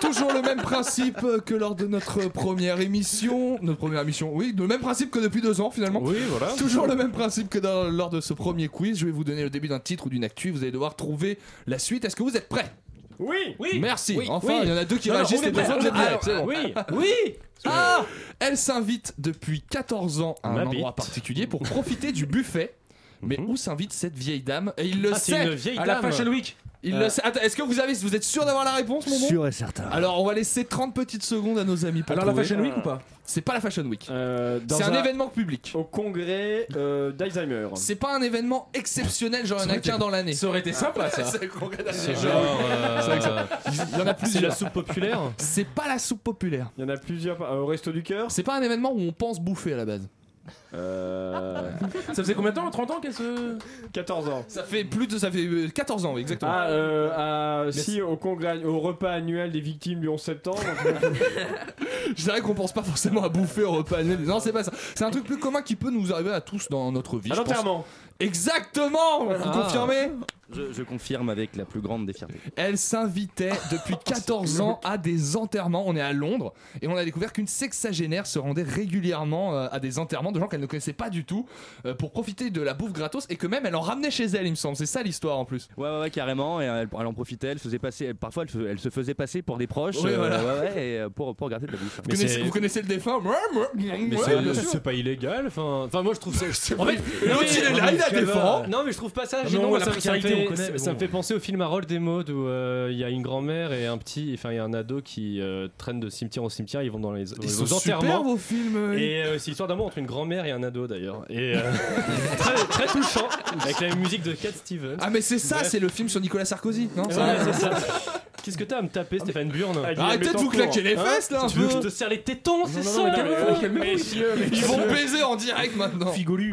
Toujours le même principe que lors de notre première émission. Notre première émission, oui, le même principe que depuis deux ans finalement. Oui, voilà. Toujours le même principe que dans- lors de ce premier quiz. Je vais vous donner le début d'un titre ou d'une actu. Vous allez devoir trouver la suite. Est-ce que vous êtes prêts? Oui Oui. Merci. Oui. enfin, Oui. il y en a deux qui Non, réagissent est deux autres, C'est bon. Oui. Oui. Ah Elle s'invite depuis 14 ans à un Ma endroit bite. particulier pour profiter du buffet. Mais où s'invite cette vieille dame Et il le Ah, c'est sait une vieille À la dame. Fashion Week. Il Euh. le sait. Attends, est-ce que vous avez vous êtes sûr d'avoir la réponse mon bon Sûr et certain. Alors on va laisser 30 petites secondes à nos amis pour Alors la. Fashion Week ou pas C'est pas la Fashion Week. Euh, C'est un, événement public. Au congrès euh, d'Alzheimer. C'est pas un événement exceptionnel, genre il y en a qu'un dans l'année. Ça aurait été sympa ça. C'est le congrès C'est d'Alzheimer. genre. euh, C'est vrai que ça- Il y en a C'est la plusieurs. soupe populaire. C'est pas la soupe populaire. Il y en a plusieurs euh, au Resto du Cœur. C'est pas un événement où on pense bouffer à la base. Euh, Ça faisait combien de temps 30 ans qu'elle se. 14 ans. Ça fait plus de ça fait euh, 14 ans, oui, exactement. Ah, euh, à- si, au, congrès, au repas annuel des victimes du 11 septembre. Je dirais qu'on pense pas forcément à bouffer au repas annuel. Non, c'est pas ça. C'est un truc plus commun qui peut nous arriver à tous dans notre vie. à je pense. l'enterrement. Exactement Vous Ah. confirmez? Je, je confirme avec la plus grande des fiertés. Elle s'invitait depuis 14 ans à des enterrements. On est à Londres et on a découvert qu'une sexagénaire se rendait régulièrement euh, à des enterrements de gens qu'elle ne connaissait pas du tout euh, pour profiter de la bouffe gratos et que même elle en ramenait chez elle, il me semble. C'est ça l'histoire en plus. Ouais, ouais, ouais, carrément. Et elle, elle en profitait. Elle faisait passer. elle- parfois, elle, se- elle se faisait passer pour des proches. Oui, voilà. ouais, ouais, et, euh, pour, pour gratter de la bouffe. Vous Mais connaissez, c'est- vous connaissez le défunt? Mais Ouais, c'est- pas illégal. Enfin, moi je trouve ça. En fait, L'autre, il est là, il la défend. Non, mais je trouve pas ça Non, la précarité, on connaît, ça- mais ça bon. me fait penser au film Harold des modes où euh, il y a une grand-mère et un petit, enfin il y a un ado qui euh, traînent de cimetière en cimetière. Ils vont dans les, Ils aux sont super enterrements. vos films. euh, Et euh, c'est l'histoire d'amour entre une grand-mère et un ado d'ailleurs. Et euh, très, très touchant avec la musique de Cat Stevens. Ah mais c'est ça, Bref. c'est le film sur Nicolas Sarkozy, non Ouais, ça c'est ça. Qu'est-ce que t'as à me taper, Stéphane Burn Ah, Arrêtez de vous claquer les Hein fesses là Tu veux que je te serre les tétons, c'est ça Messieurs, Ils vont baiser en direct maintenant. Figolu.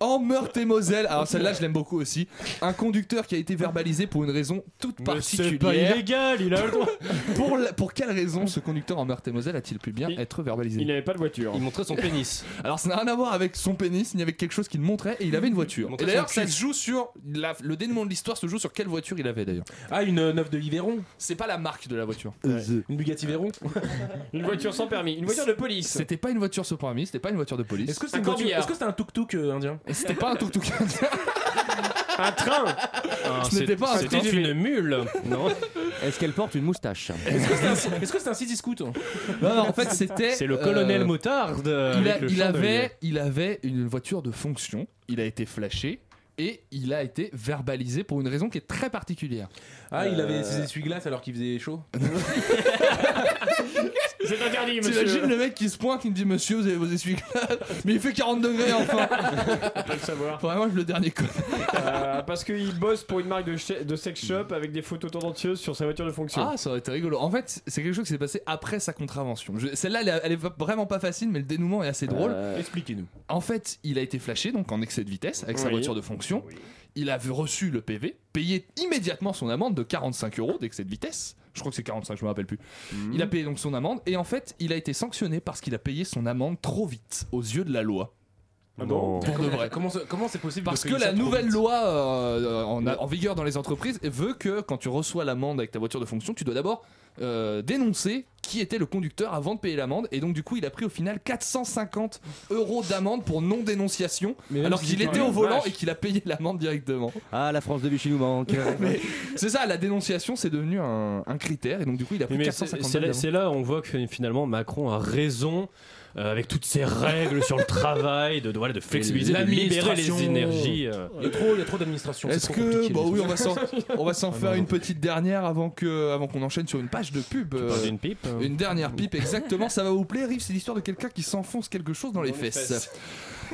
En Meurthe et Moselle, alors celle-là je l'aime beaucoup aussi, un conducteur qui a été verbalisé pour une raison toute Mais c'est pas particulière. illégal, il a le droit. Pour, la- pour quelle raison ce conducteur en Meurthe et Moselle a-t-il pu bien Il- être verbalisé? Il n'avait pas de voiture. Il montrait son pénis. Alors ça n'a rien à voir avec son pénis, ni avec quelque chose qu'il montrait, et il avait une voiture. Il montrait Et d'ailleurs son ça cul. se joue sur... la- le dénouement de l'histoire se joue sur quelle voiture il avait d'ailleurs. Ah, une euh, neuve de Yveron. C'est pas la marque de la voiture. Une Bugatti Veyron. Une voiture sans permis. Une voiture de police. C'était pas une voiture sur permis, c'était pas une voiture de police. Est-ce que c'est Un une voiture- corbillard. Est-ce que c'était un tuk-tuk euh, indien? C'était pas un tuk-tuk. Un train. Ah, Ce n'était c'est- pas un C'était TGV. une mule. Non. Est-ce qu'elle porte une moustache? Est-ce que c'était un- est-ce que c'était un city scoot non, non, en fait c'était... C'est le colonel euh, Moutarde. il, a- avec le il chandelier. avait, il avait une voiture de fonction, il a été flashé et il a été verbalisé pour une raison qui est très particulière. Ah, il avait Euh. ses essuie-glaces alors qu'il faisait chaud? C'est interdit, monsieur. T'imagines le mec qui se pointe, qui me dit Monsieur, vous avez vos essuie-glaces Mais il fait 40 degrés enfin On peut le savoir. Vraiment, le dernier con. Euh, parce qu'il bosse pour une marque de, che- de sex shop avec des photos tendancieuses sur sa voiture de fonction. Ah, ça aurait été rigolo. En fait, c'est quelque chose qui s'est passé après sa contravention. Je- Celle-là, elle, est- elle est vraiment pas facile, mais le dénouement est assez drôle. Euh, Expliquez-nous. En fait, il a été flashé, donc en excès de vitesse, avec sa Oui. voiture de fonction. Il a vu- reçu le PV, payé immédiatement son amende de 45 euros d'excès de vitesse. Je crois que c'est 45, je me rappelle plus. Mhm. Il a payé donc son amende, et en fait, il a été sanctionné parce qu'il a payé son amende trop vite, aux yeux de la loi. Ah bon Pour de vrai. Comment c'est possible de Parce que la nouvelle loi euh, en, en vigueur dans les entreprises veut que quand tu reçois l'amende avec ta voiture de fonction, tu dois d'abord euh, dénoncer qui était le conducteur avant de payer l'amende. Et donc, du coup, il a pris au final 450 euros d'amende pour non-dénonciation, alors qu'il était au volant vache. et qu'il a payé l'amende directement. Ah, la France de Vichy nous manque. C'est ça, la dénonciation, c'est devenu un, un critère. Et donc, du coup, il a pris Mais c'est 450 c'est là, euros. c'est là où on voit que finalement Macron a raison. Euh, avec toutes ces règles sur le travail, de, de, voilà, de flexibiliser, de libérer les énergies. euh. Il y a trop, il y a trop d'administration. Est-ce que bon les oui on va s'en on va s'en Ah, faire non. une petite dernière avant que avant qu'on enchaîne sur une page de pub. Euh, d'une pipe euh. Une dernière pipe exactement, ça va vous plaire. Riff, c'est l'histoire de quelqu'un qui s'enfonce quelque chose dans les les fesses. fesses.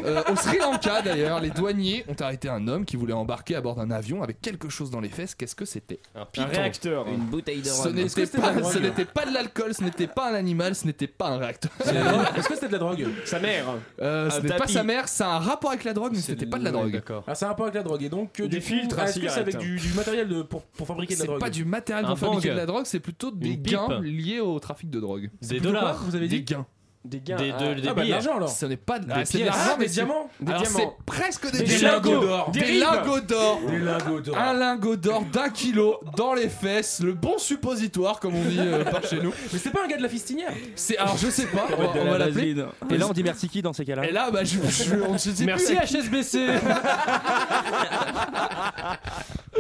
Euh, au Sri Lanka d'ailleurs, les douaniers ont arrêté un homme qui voulait embarquer à bord d'un avion avec quelque chose dans les fesses. Qu'est-ce que c'était Un Un réacteur. Une bouteille de Ce rhum. N'était pas, drogue ce n'était pas de l'alcool, ce n'était pas un animal, ce n'était pas un réacteur. C'est. Est-ce que c'était de la drogue Sa mère. Euh, ce Un n'est pas tapis. sa mère, ça a un rapport avec la drogue, mais ce n'était pas de la drogue. D'accord. Ah, c'est un rapport avec la drogue. Et donc, euh, Des du coup, filtres à est-ce que c'est avec du, du matériel de, pour, pour fabriquer de la C'est drogue pas du matériel Un pour fabriquer bang. de la drogue, c'est plutôt des Une pipe. gains liés au trafic de drogue. Des Plutôt quoi, dollars. Vous avez Des dit gains. Des gains. Des, ah, de- des Ah, bah de billets. l'argent alors. Ce n'est pas de Des ah, c'est pièces. Ah, des c'est- diamants. Des Alors, diamants. c'est presque des, Des diamants. lingots d'or. Des Des lingots d'or. Des lingots d'or. Un lingot d'or d'un kilo dans les fesses, le bon suppositoire comme on dit euh, par chez nous. Mais c'était pas un gars de la fistinière C'est alors je sais pas, on va, De on la va l'appeler. Et là, on dit merci qui dans ces cas-là Et là bah je, je- on se dit Merci plus. HSBC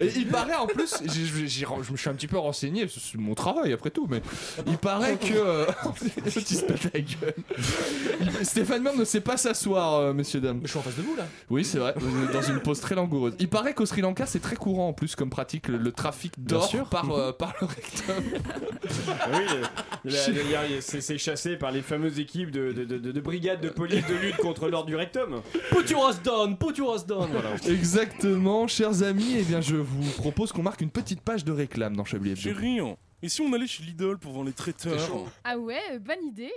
Et il paraît en plus, je me suis un petit peu renseigné, c'est mon travail après tout, mais il paraît que euh, L'autre, il se pète la gueule. Il- Stéphane Bern ne sait pas s'asseoir, euh, messieurs dames. Mais je suis en face de vous là. Oui, c'est vrai, vous êtes dans une pose très langoureuse. Il paraît qu'au Sri Lanka, c'est très courant en plus comme pratique le, le trafic d'or par, euh, par le rectum. Ah oui, c'est chassé par les fameuses équipes de, de, de, de- de brigades de police de lutte contre l'ordre du rectum. Put your ass down, put your ass down Voilà. Exactement, chers amis, eh bien je vous propose qu'on marque une petite page de réclame dans Chablis Hebdo. Chérie, hein, et si on allait chez Lidl pour vendre les traiteurs Ah ouais, bonne idée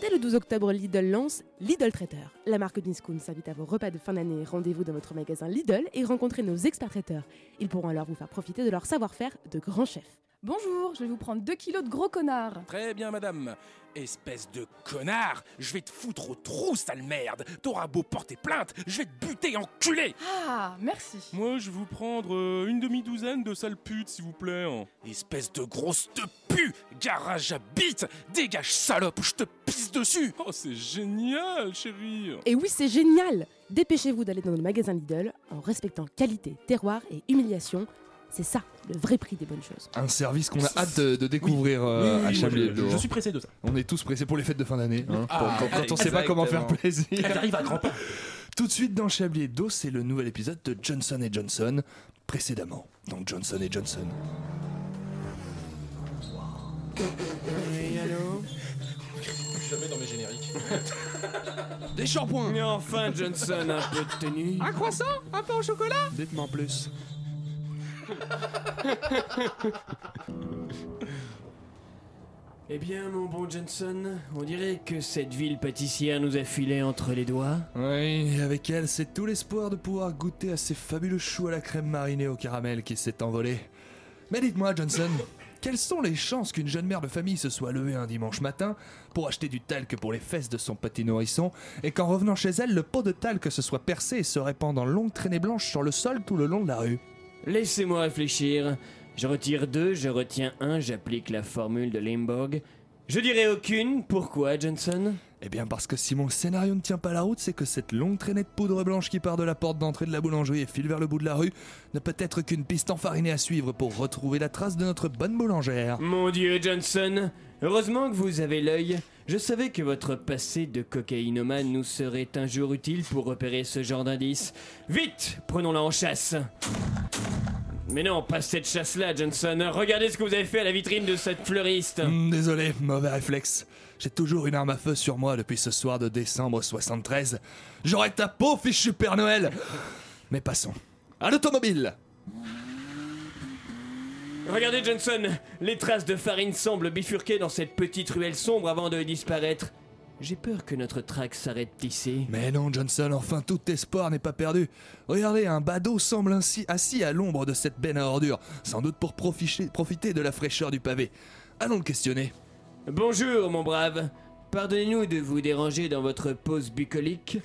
Dès le 12 octobre, Lidl lance Lidl Traiteur. La marque Discount s'invite à vos repas de fin d'année. Rendez-vous dans votre magasin Lidl et rencontrez nos experts traiteurs. Ils pourront alors vous faire profiter de leur savoir-faire de grands chefs. Bonjour, je vais vous prendre 2 kilos de gros connards. Très bien, madame. Espèce de connard, je vais te foutre au trou, sale merde. T'auras beau porter plainte, je vais te buter, enculé. Ah, merci. Moi, je vais vous prendre euh, une demi-douzaine de sales putes, s'il vous plaît. hein. Espèce de grosse te pu, garage à bite, dégage salope ou je te pisse dessus. Oh, c'est génial, chérie Et oui, c'est génial Dépêchez-vous d'aller dans le magasin Lidl en respectant qualité, terroir et humiliation. C'est ça, le vrai prix des bonnes choses. Un service qu'on a hâte de, de découvrir euh, Oui, oui, à Chablis je- je suis pressé de ça. On est tous pressés pour les fêtes de fin d'année. hein, Ah, quand, quand on sait pas comment faire plaisir. Elle arrive à grands pas. Tout de suite dans Chablis Hebdo, c'est le nouvel épisode de Johnson Johnson. Précédemment, dans Johnson Johnson. Jamais dans mes génériques. Des shampoings Mais enfin, Johnson, un peu de tenue. Un croissant Un pain au chocolat? Dites-moi en plus. Eh bien, mon bon Johnson, on dirait que cette ville pâtissière nous a filé entre les doigts. Oui, avec elle, c'est tout l'espoir de pouvoir goûter à ces fabuleux choux à la crème marinée au caramel qui s'est envolé. Mais dites-moi, Johnson, quelles sont les chances qu'une jeune mère de famille se soit levée un dimanche matin pour acheter du talc pour les fesses de son petit nourrisson et qu'en revenant chez elle, le pot de talc se soit percé et se répand en longues traînées blanches sur le sol tout le long de la rue? Laissez-moi réfléchir. Je retire deux, je retiens un, j'applique la formule de Limburg. Je dirais aucune. Pourquoi, Johnson? Eh bien parce que si mon scénario ne tient pas la route, c'est que cette longue traînée de poudre blanche qui part de la porte d'entrée de la boulangerie et file vers le bout de la rue ne peut être qu'une piste enfarinée à suivre pour retrouver la trace de notre bonne boulangère. Mon Dieu, Johnson Heureusement que vous avez l'œil. Je savais que votre passé de cocaïnomane nous serait un jour utile pour repérer ce genre d'indice. Vite Prenons-la en chasse Mais non, pas cette chasse-là, Johnson. Regardez ce que vous avez fait à la vitrine de cette fleuriste. Hmm, désolé, mauvais réflexe. J'ai toujours une arme à feu sur moi depuis ce soir de décembre 73. J'aurais ta peau, fichu Père Noël Mais passons. À l'automobile Regardez, Johnson Les traces de farine semblent bifurquer dans cette petite ruelle sombre avant de disparaître. J'ai peur que notre traque s'arrête ici. Mais non, Johnson, enfin tout espoir n'est pas perdu. Regardez, un badaud semble ainsi assis à l'ombre de cette benne à ordures, sans doute pour profiter, profiter de la fraîcheur du pavé. Allons le questionner. Bonjour, mon brave. Pardonnez-nous de vous déranger dans votre pause bucolique,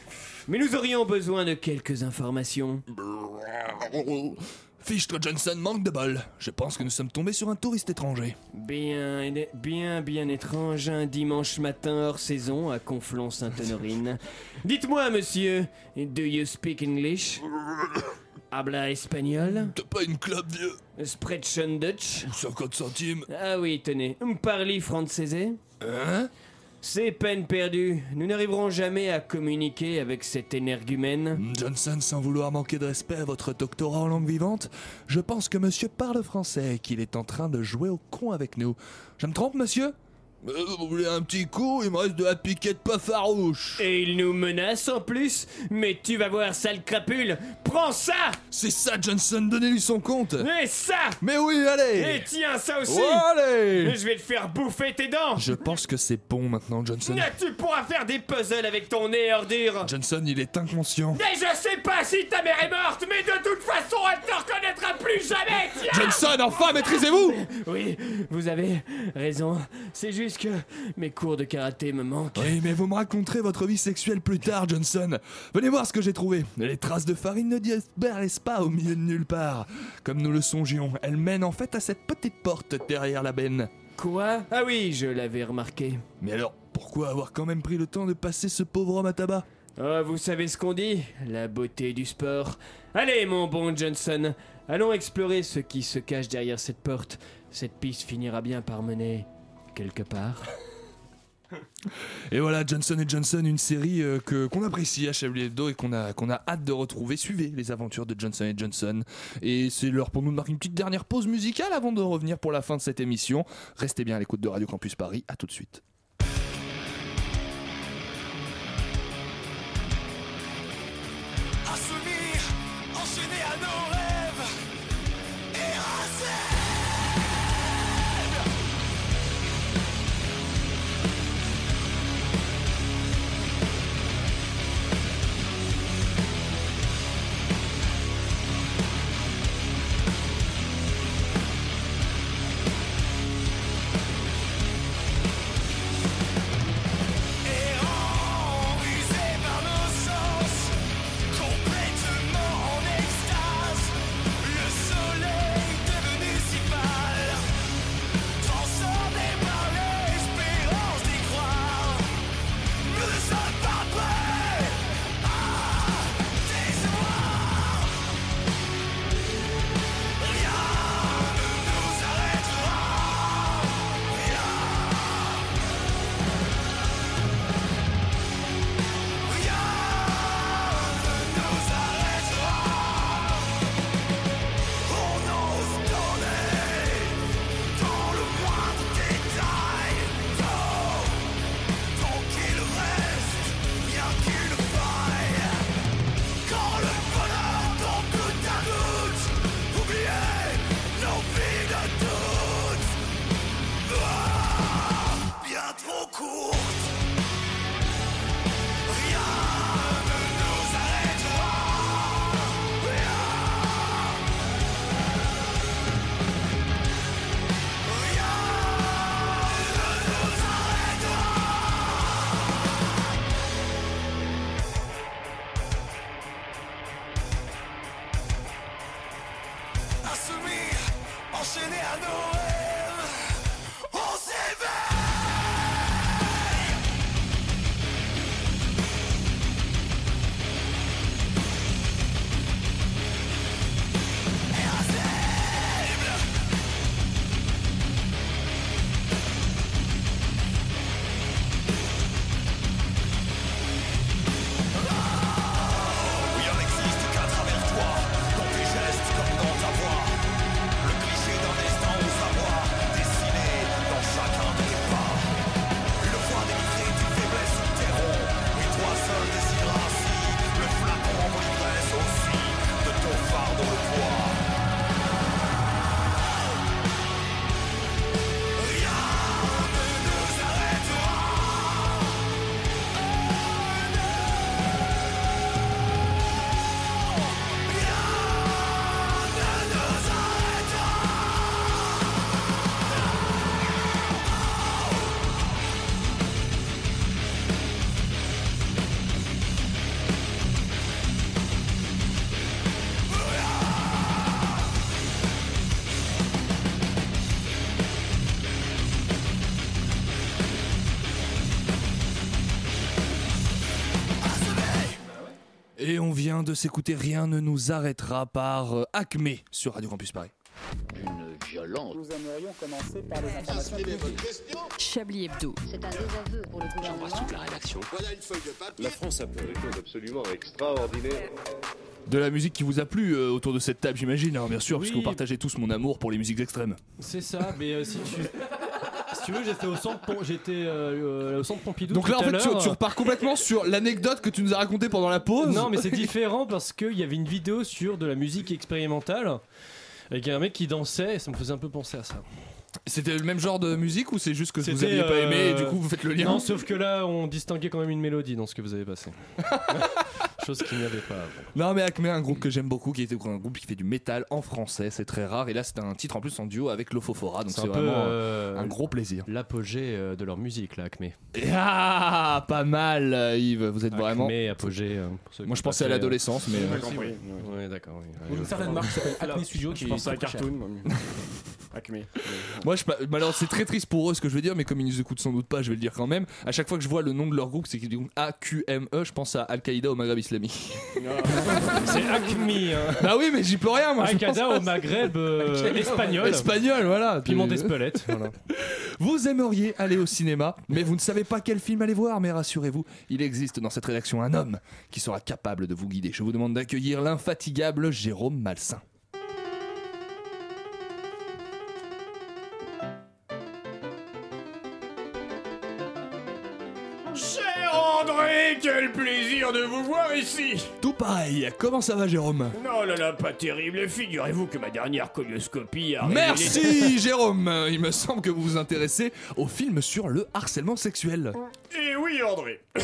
mais nous aurions besoin de quelques informations. Fichtre Johnson manque de bol. Je pense que nous sommes tombés sur un touriste étranger. Bien, bien, bien étrange, un dimanche matin hors saison à Conflans-Sainte-Honorine. Dites-moi, monsieur, do you speak English? Habla espagnol? T'as pas une clope, vieux? Sprechen Dutch 50 centimes? Ah oui, tenez. Parlez français Hein? C'est peine perdue. Nous n'arriverons jamais à communiquer avec cet énergumène. Johnson, sans vouloir manquer de respect à votre doctorat en langue vivante, je pense que monsieur parle français et qu'il est en train de jouer au con avec nous. Je me trompe, monsieur? Euh, Vous voulez un petit coup Il me reste de la piquette pas farouche. Et il nous menace en plus Mais tu vas voir, sale crapule Prends ça! C'est ça, Johnson, donnez-lui son compte. Et ça! Mais oui, allez! Et tiens, ça aussi! Oh, allez! Je vais te faire bouffer tes dents! Je pense que c'est bon maintenant, Johnson. Tu pourras faire des puzzles avec ton nez ordure? Johnson, il est inconscient. Et je sais pas si ta mère est morte, mais de toute façon, elle te reconnaîtra plus jamais, tiens! Johnson, enfin, maîtrisez-vous! Oui, vous avez raison. C'est juste que mes cours de karaté me manquent. Oui, mais vous me raconterez votre vie sexuelle plus tard, Johnson. Venez voir ce que j'ai trouvé. Les traces de farine ne disparaissent pas au milieu de nulle part. Comme nous le songions, elles mènent en fait à cette petite porte derrière la benne. Quoi? Ah oui, je l'avais remarqué. Mais alors, pourquoi avoir quand même pris le temps de passer ce pauvre homme à tabac? Oh, vous savez ce qu'on dit? La beauté du sport. Allez, mon bon Johnson, allons explorer ce qui se cache derrière cette porte. Cette piste finira bien par mener quelque part. Et voilà, Johnson Johnson, une série euh, que qu'on apprécie à Chablis Hebdo et qu'on a qu'on a hâte de retrouver. Suivez les aventures de Johnson Johnson. Et c'est l'heure pour nous de marquer une petite dernière pause musicale avant de revenir pour la fin de cette émission. Restez bien à l'écoute de Radio Campus Paris. À tout de suite. Vient de s'écouter Rien ne nous arrêtera par euh, Acme sur Radio Campus Paris. Une violence. Nous aimerions commencer par les informations publiques. Chablis Hebdo. C'est un désaveu pour le gouvernement. la rédaction. Voilà une feuille de papier. La France a fait des choses absolument extraordinaires. De la musique qui vous a plu euh, autour de cette table, j'imagine, hein, bien sûr, Oui. puisque vous partagez tous mon amour pour les musiques extrêmes. C'est ça, mais euh, si tu. Si tu veux, j'étais au centre, Pom- j'étais euh, euh, au centre Pompidou. Donc là, en tout à fait, tu, l'heure. tu repars complètement sur l'anecdote que tu nous as racontée pendant la pause. Non, mais c'est différent parce qu'il y avait une vidéo sur de la musique expérimentale avec un mec qui dansait et ça me faisait un peu penser à ça. C'était le même genre de musique ou c'est juste que vous C'était, aviez pas aimé et euh, du coup vous faites le lien Non, sauf que là, on distinguait quand même une mélodie dans ce que vous avez passé. Chose qu'il n'y avait pas avant. Non mais Acme, un groupe que j'aime beaucoup, qui était un groupe qui fait du métal en français, c'est très rare. Et là c'est un titre en plus en duo avec Lofofora, donc C'est c'est un vraiment euh, un gros plaisir. L'apogée euh, de leur musique, là, Acme. Ah, pas mal Yves, vous êtes vraiment... Acme, apogée. euh, pour ceux qui Moi je pensais à l'adolescence, mais... euh, J'ai compris. Ouais, d'accord. oui. Ou une certaine marque qui s'appelle Acme Studio Je qui pense à cartoon. moi. Acme. Moi, je, pa- bah alors c'est très triste pour eux ce que je vais dire, mais comme ils nous écoutent sans doute pas, je vais le dire quand même. À chaque fois que je vois le nom de leur groupe, c'est qu'ils disent AQME, je pense à Al-Qaïda au Maghreb islamique. C'est Acme. Hein. bah oui, mais j'y peux rien, moi. Al-Qaïda au Maghreb euh, espagnol. Espagnol, voilà. Piment d'Espelette. Voilà. Vous aimeriez aller au cinéma, mais vous ne savez pas quel film aller voir, mais rassurez-vous, il existe dans cette rédaction un homme qui sera capable de vous guider. Je vous demande d'accueillir l'infatigable Jérôme Malsain. Quel plaisir de vous voir ici Tout pareil, comment ça va Jérôme? Non, là là, pas terrible. Figurez-vous que ma dernière colioscopie a Merci Jérôme Il me semble que vous vous intéressez au film sur le harcèlement sexuel. Eh oui, André.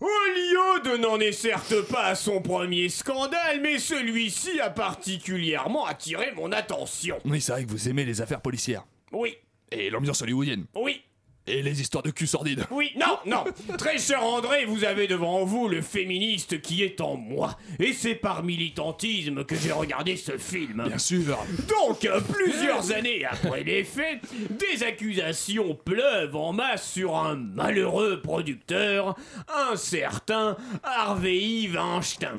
Oliode n'en est certes pas à son premier scandale, mais celui-ci a particulièrement attiré mon attention. Oui, c'est vrai que vous aimez les affaires policières. Oui, Et l'ambiance hollywoodienne. oui, Et les histoires de cul sordides. oui, non, non. Très cher André, vous avez devant vous le féministe qui est en moi. Et c'est par militantisme que j'ai regardé ce film. Bien sûr. Donc, euh, plusieurs années après les faits, des accusations pleuvent en masse sur un malheureux producteur, un certain Harvey Weinstein.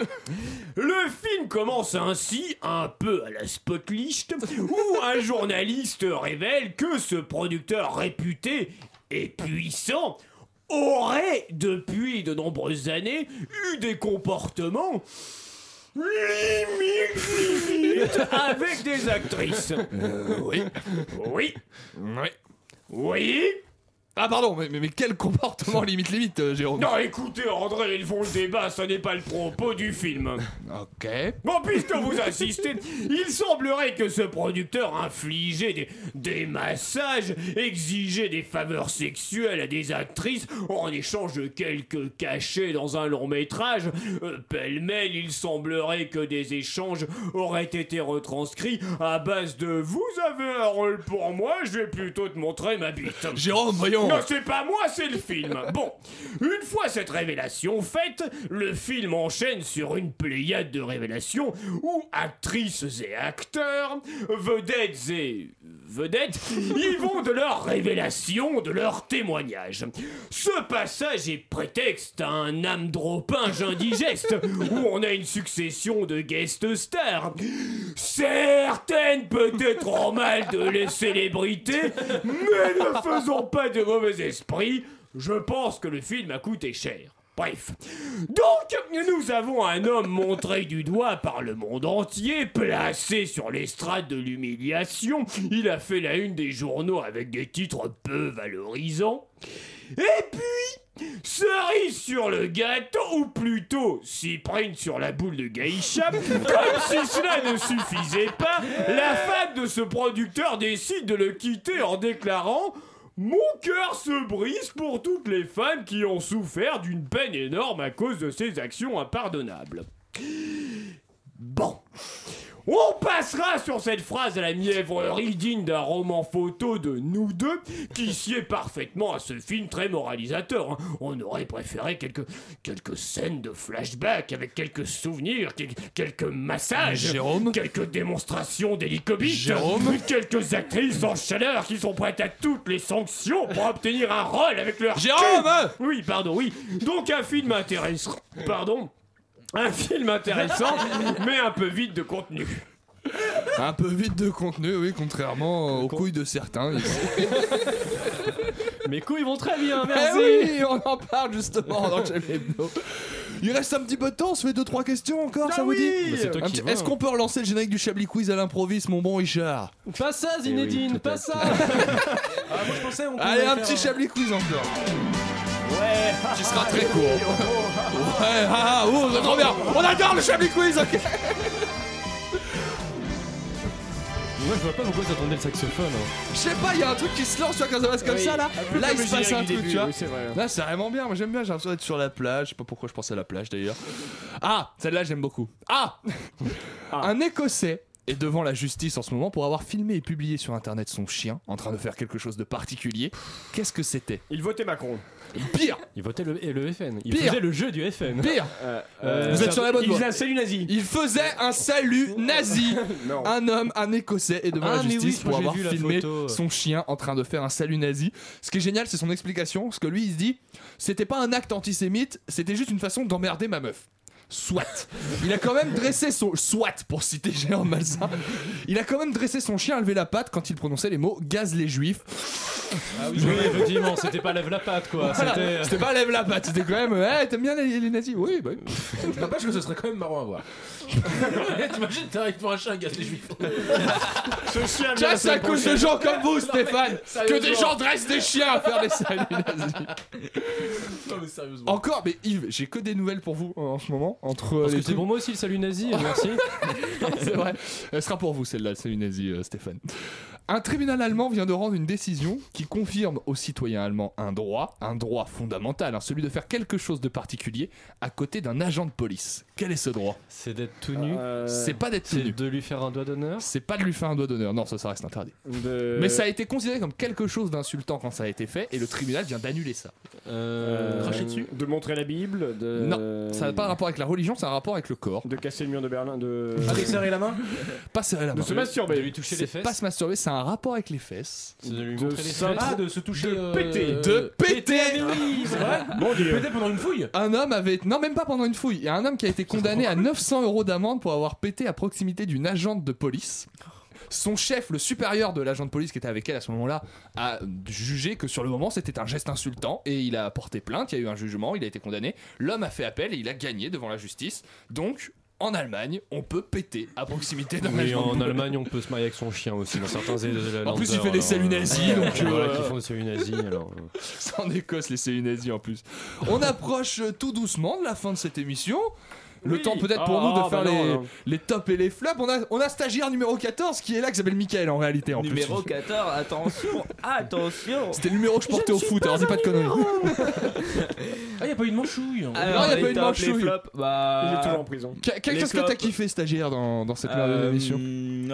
Le film commence ainsi, un peu à la Spotlicht, où un journaliste révèle que ce producteur réputé et puissant aurait, depuis de nombreuses années, eu des comportements limite, limite avec des actrices. Euh, oui. Oui, Oui. oui. Ah pardon, mais, mais- mais quel comportement limite limite, euh, Jérôme? Non, écoutez, André, ils font le débat, ce n'est pas le propos du film. Ok. Bon, puisque vous insistez, il semblerait que ce producteur infligeait des, des massages, exigeait des faveurs sexuelles à des actrices en échange de quelques cachets dans un long métrage. Euh, Pêle-mêle, il semblerait que des échanges auraient été retranscrits à base de Vous avez un rôle pour moi, je vais plutôt te montrer ma bite. Jérôme, voyons. Non, c'est pas moi, c'est le film. Bon, une fois cette révélation faite, le film enchaîne sur une pléiade de révélations où actrices et acteurs, vedettes et vedettes, y vont de leurs révélations, de leurs témoignages. Ce passage est prétexte à un âme dropinge indigeste où on a une succession de guest stars. Certaines peut-être en mal de les célébrités, mais ne faisons pas de esprit. Je pense que le film a coûté cher. Bref. Donc, nous avons un homme montré du doigt par le monde entier, placé sur l'estrade de l'humiliation. Il a fait la une des journaux avec des titres peu valorisants. Et puis, cerise sur le gâteau, ou plutôt cyprine sur la boule de geisha, comme si cela ne suffisait pas, la femme de ce producteur décide de le quitter en déclarant mon cœur se brise pour toutes les femmes qui ont souffert d'une peine énorme à cause de ces actions impardonnables. Bon. On passera sur cette phrase à la mièvrerie digne d'un roman photo de nous deux qui sied parfaitement à ce film très moralisateur. hein. On aurait préféré quelques, quelques scènes de flashback avec quelques souvenirs, quel- quelques massages, Jérôme quelques démonstrations d'hélicobite, quelques actrices en chaleur qui sont prêtes à toutes les sanctions pour obtenir un rôle avec leur Jérôme cul. Oui, pardon, oui. Donc un film intéressant. Pardon Un film intéressant, mais un peu vide de contenu. Un peu vide de contenu, oui, contrairement aux couilles de certains. ici. Mes couilles vont très bien, Eh merci. oui, on en parle justement dans. Il reste un petit peu de temps, on se fait 2-3 questions encore, ça vous dit Bah, c'est toi Un qui petit- vois. Est-ce qu'on peut relancer le générique du Chablis Quiz à l'improviste, mon bon Richard? Pas ça, Zinedine, pas ça. Ah, moi je pensais on pouvait Allez, un faire, petit Chablis Quiz encore. Ouais. Qui sera très court. Ouais, ah, ah, oh, c'est trop bien. On adore le Chablis Quiz, ok Moi, je vois pas pourquoi t'attendais le saxophone. hein. Je sais pas, il y a un truc qui se lance, tu vois, quand ça passe comme Oui, ça là. Là, il se passe un truc, début, tu vois. oui, c'est vrai. Là, c'est vraiment bien. Moi, j'aime bien. J'ai l'impression d'être sur la plage. Je sais pas pourquoi je pensais à la plage d'ailleurs. Ah, celle-là, j'aime beaucoup. Ah Un Écossais est devant la justice en ce moment pour avoir filmé et publié sur internet son chien en train de faire quelque chose de particulier. Qu'est-ce que c'était? Il votait Macron. Pire Il votait le, et le FN. Il Pire. faisait le jeu du FN. Pire Euh, Vous êtes sur la bonne Il voie. faisait un salut nazi. Il faisait un salut nazi. Non. Un homme, un écossais, est devant Ah, la oui, justice pour avoir filmé son chien en train de faire un salut nazi. Ce qui est génial, c'est son explication. Parce que lui, il se dit c'était pas un acte antisémite, c'était juste une façon d'emmerder ma meuf. Soit. Il a quand même dressé son. Soit, pour citer Géant Malsain. Il a quand même dressé son chien à lever la patte quand il prononçait les mots gaz les juifs. Ah oui, oui, effectivement, c'était pas lève la patte quoi. Voilà. C'était. C'était pas lève la patte, c'était quand même. Eh, t'aimes bien les, les nazis? Oui, bah oui. N'empêche que ce serait quand même marrant à voir. T'imagines, t'arrives pour un chat, gaz les juifs. Ce chien Tiens, c'est à cause de gens comme vous, Stéphane, que des gens dressent des chiens à faire des saluts nazis. Non, mais sérieusement. Encore, mais Yves, j'ai que des nouvelles pour vous en ce moment. Entre Parce les que c'est pour moi aussi le salut nazi, merci. c'est vrai. Elle sera pour vous celle-là, le salut nazi, euh, Stéphane. Un tribunal allemand vient de rendre une décision qui confirme aux citoyens allemands un droit, un droit fondamental, hein, celui de faire quelque chose de particulier à côté d'un agent de police. Quel est ce droit? C'est d'être tout nu. Euh, C'est pas d'être C'est tenu. de lui faire un doigt d'honneur? C'est pas de lui faire un doigt d'honneur. Non, ça, ça reste interdit. de- Mais ça a été considéré comme quelque chose d'insultant quand ça a été fait, et le tribunal vient d'annuler ça. Euh, Cracher dessus? De montrer la Bible de... Non, ça n'a pas un rapport avec la religion, ça a un rapport avec le corps. De casser le mur de Berlin, de... Avec serrer la main? Pas serrer la de main. se masturber. lui toucher les C'est fesses? pas se masturber, c'est un rapport avec les fesses. C'est de lui de montrer les ça- fesses. Ah, de se toucher. De euh, péter. De péter C'est vrai Dieu. Péter pendant une fouille Un homme avait. Non, même pas pendant une fouille. Il y a un homme qui a été condamné à 900 euros d'amende pour avoir pété à proximité d'une agente de police. Son chef, le supérieur de l'agent de police qui était avec elle à ce moment-là, a jugé que sur le moment c'était un geste insultant et il a porté plainte. Il y a eu un jugement, il a été condamné. L'homme a fait appel et il a gagné devant la justice. Donc, en Allemagne, on peut péter à proximité d'un Oui, agent en. Allemagne, on peut se marier avec son chien aussi. Dans certains En plus, il fait des saluts nazis, donc, Voilà, euh, qui font des saluts nazis. Alors, euh, C'est en Écosse, les CU nazis en plus. On approche euh, tout doucement de la fin de cette émission. Le Oui. temps peut-être pour Ah, nous de bah faire non, les, non. les tops et les flops. On a, on a stagiaire numéro 14 qui est là, qui s'appelle Michael en réalité. En Numéro plus. 14, attention, attention C'était le numéro que je portais au foot, alors dis pas de conneries. Ah, y a pas eu de manchouille. Alors, y a pas eu de manchouille. les flops, bah... Il est toujours en prison. Qu- Quelque Les chose que t'as kiffé stagiaire dans, dans cette Euh, émission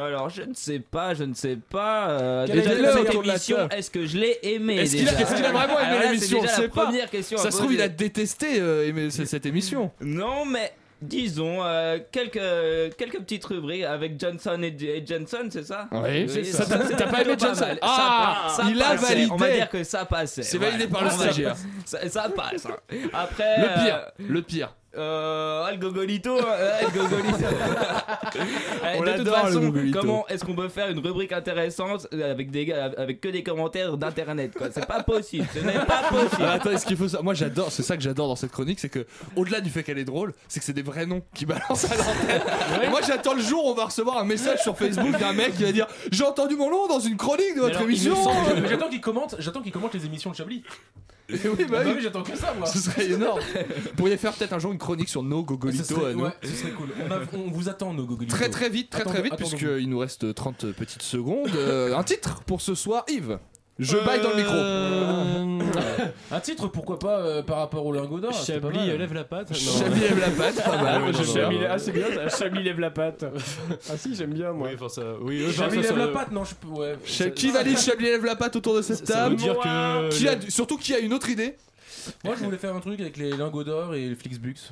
alors je ne sais pas, je ne sais pas. euh, déjà est cette autour de la émission, est-ce que je l'ai aimé Est-ce qu'il a, vraiment aimé l'émission? C'est Je la pas. première question. Ça se trouve, il a détesté euh, cette émission. Non, mais disons euh, quelques quelques petites rubriques avec Johnson et, et Johnson, c'est ça? Oui, c'est ça. T'as- t'as pas aimé Johnson? mal. Ah, Ça il a passait. validé. On va dire que ça passait. C'est validé par le stagiaire. Ça, ça passe. hein. Après. Le pire, euh, le pire. Euh, ah, le gogolito, euh, le gogolito. Eh, On de toute façon, gogolito. comment est-ce qu'on peut faire une rubrique intéressante avec des gars, avec que des commentaires d'internet quoi? C'est pas possible, ce n'est pas possible. Ah, attends, ce qu'il faut ça Moi j'adore, c'est ça que j'adore dans cette chronique, c'est que au-delà du fait qu'elle est drôle, c'est que c'est des vrais noms qui balancent à l'antenne. Moi j'attends le jour où on va recevoir un message sur Facebook d'un mec qui va dire J'ai entendu mon nom dans une chronique de votre alors, émission. J'attends qu'il commente, j'attends qu'il commente les émissions de Chablis. Et oui, bah Ah bah oui. oui, j'attends que ça, moi. Ce serait énorme. Vous pourriez faire peut-être un jour une chronique sur nos Ce gogolitos serait, à nous. ouais, ce serait cool. On, a- on vous attend, nos gogolitos. Très très vite, très très vite, puisqu'il nous reste 30 petites secondes. Euh, un titre pour ce soir, Yves. Je baille dans le micro. Euh, Un titre, pourquoi pas, euh, par rapport au lingot d'or Chablis lève la patte. Chablis lève la patte, pas mal. Ah, Chablis- non. Ah, c'est bien, ça. Chablis lève la patte. Ah si, j'aime bien, moi. Oui, enfin ça. Oui, oui, enfin, Chablis lève la patte, non, je peux. Ouais. Qui valide Chablis lève la patte autour de cette Ça veut table dire que. qui a, Surtout qui a une autre idée Moi, je voulais faire un truc avec les lingots d'or et les Flixbus.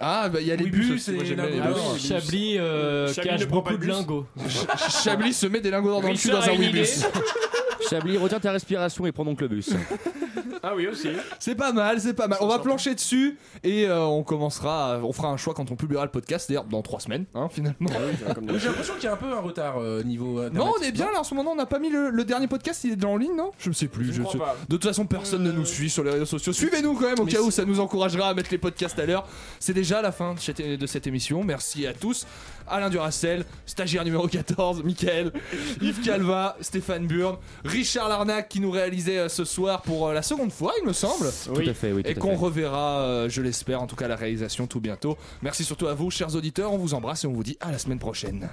Ah, bah il y a les Oui, bus bus aussi. Moi et j'aime bien les bus. Ah oui, Chablis euh, Chablis cache ne prend pas beaucoup de bus. lingots. Ch- Chablis se met des lingots dans le cul Richard dans un une Wibus. Chablis, retiens ta respiration et prends donc le bus. Ah oui, aussi. C'est pas mal, c'est pas mal. On va plancher dessus et euh, on commencera, à- on fera un choix quand on publiera le podcast, d'ailleurs dans trois semaines, hein, finalement. Oui, J'ai l'impression qu'il y a un peu un retard euh, niveau. Non, on est bien là en ce moment. On n'a pas mis le, le dernier podcast. Il est déjà en ligne, non? Je ne sais plus. Je sais- pas. De toute façon, personne ne nous suit sur les réseaux sociaux. Suivez-nous quand même au Mais cas où ça nous encouragera à mettre les podcasts à l'heure. C'est déjà la fin de cette, de cette émission. Merci à tous. Alain Duracel, stagiaire numéro 14, Mickaël, Yves Calva, Stéphane Burn, Richard Larnac qui nous réalisait euh, ce soir pour euh, la seconde fois, il me semble. Tout à fait, oui. Et tout qu'on reverra, euh, je l'espère, en tout cas la réalisation tout bientôt. Merci surtout à vous, chers auditeurs. On vous embrasse et on vous dit à la semaine prochaine.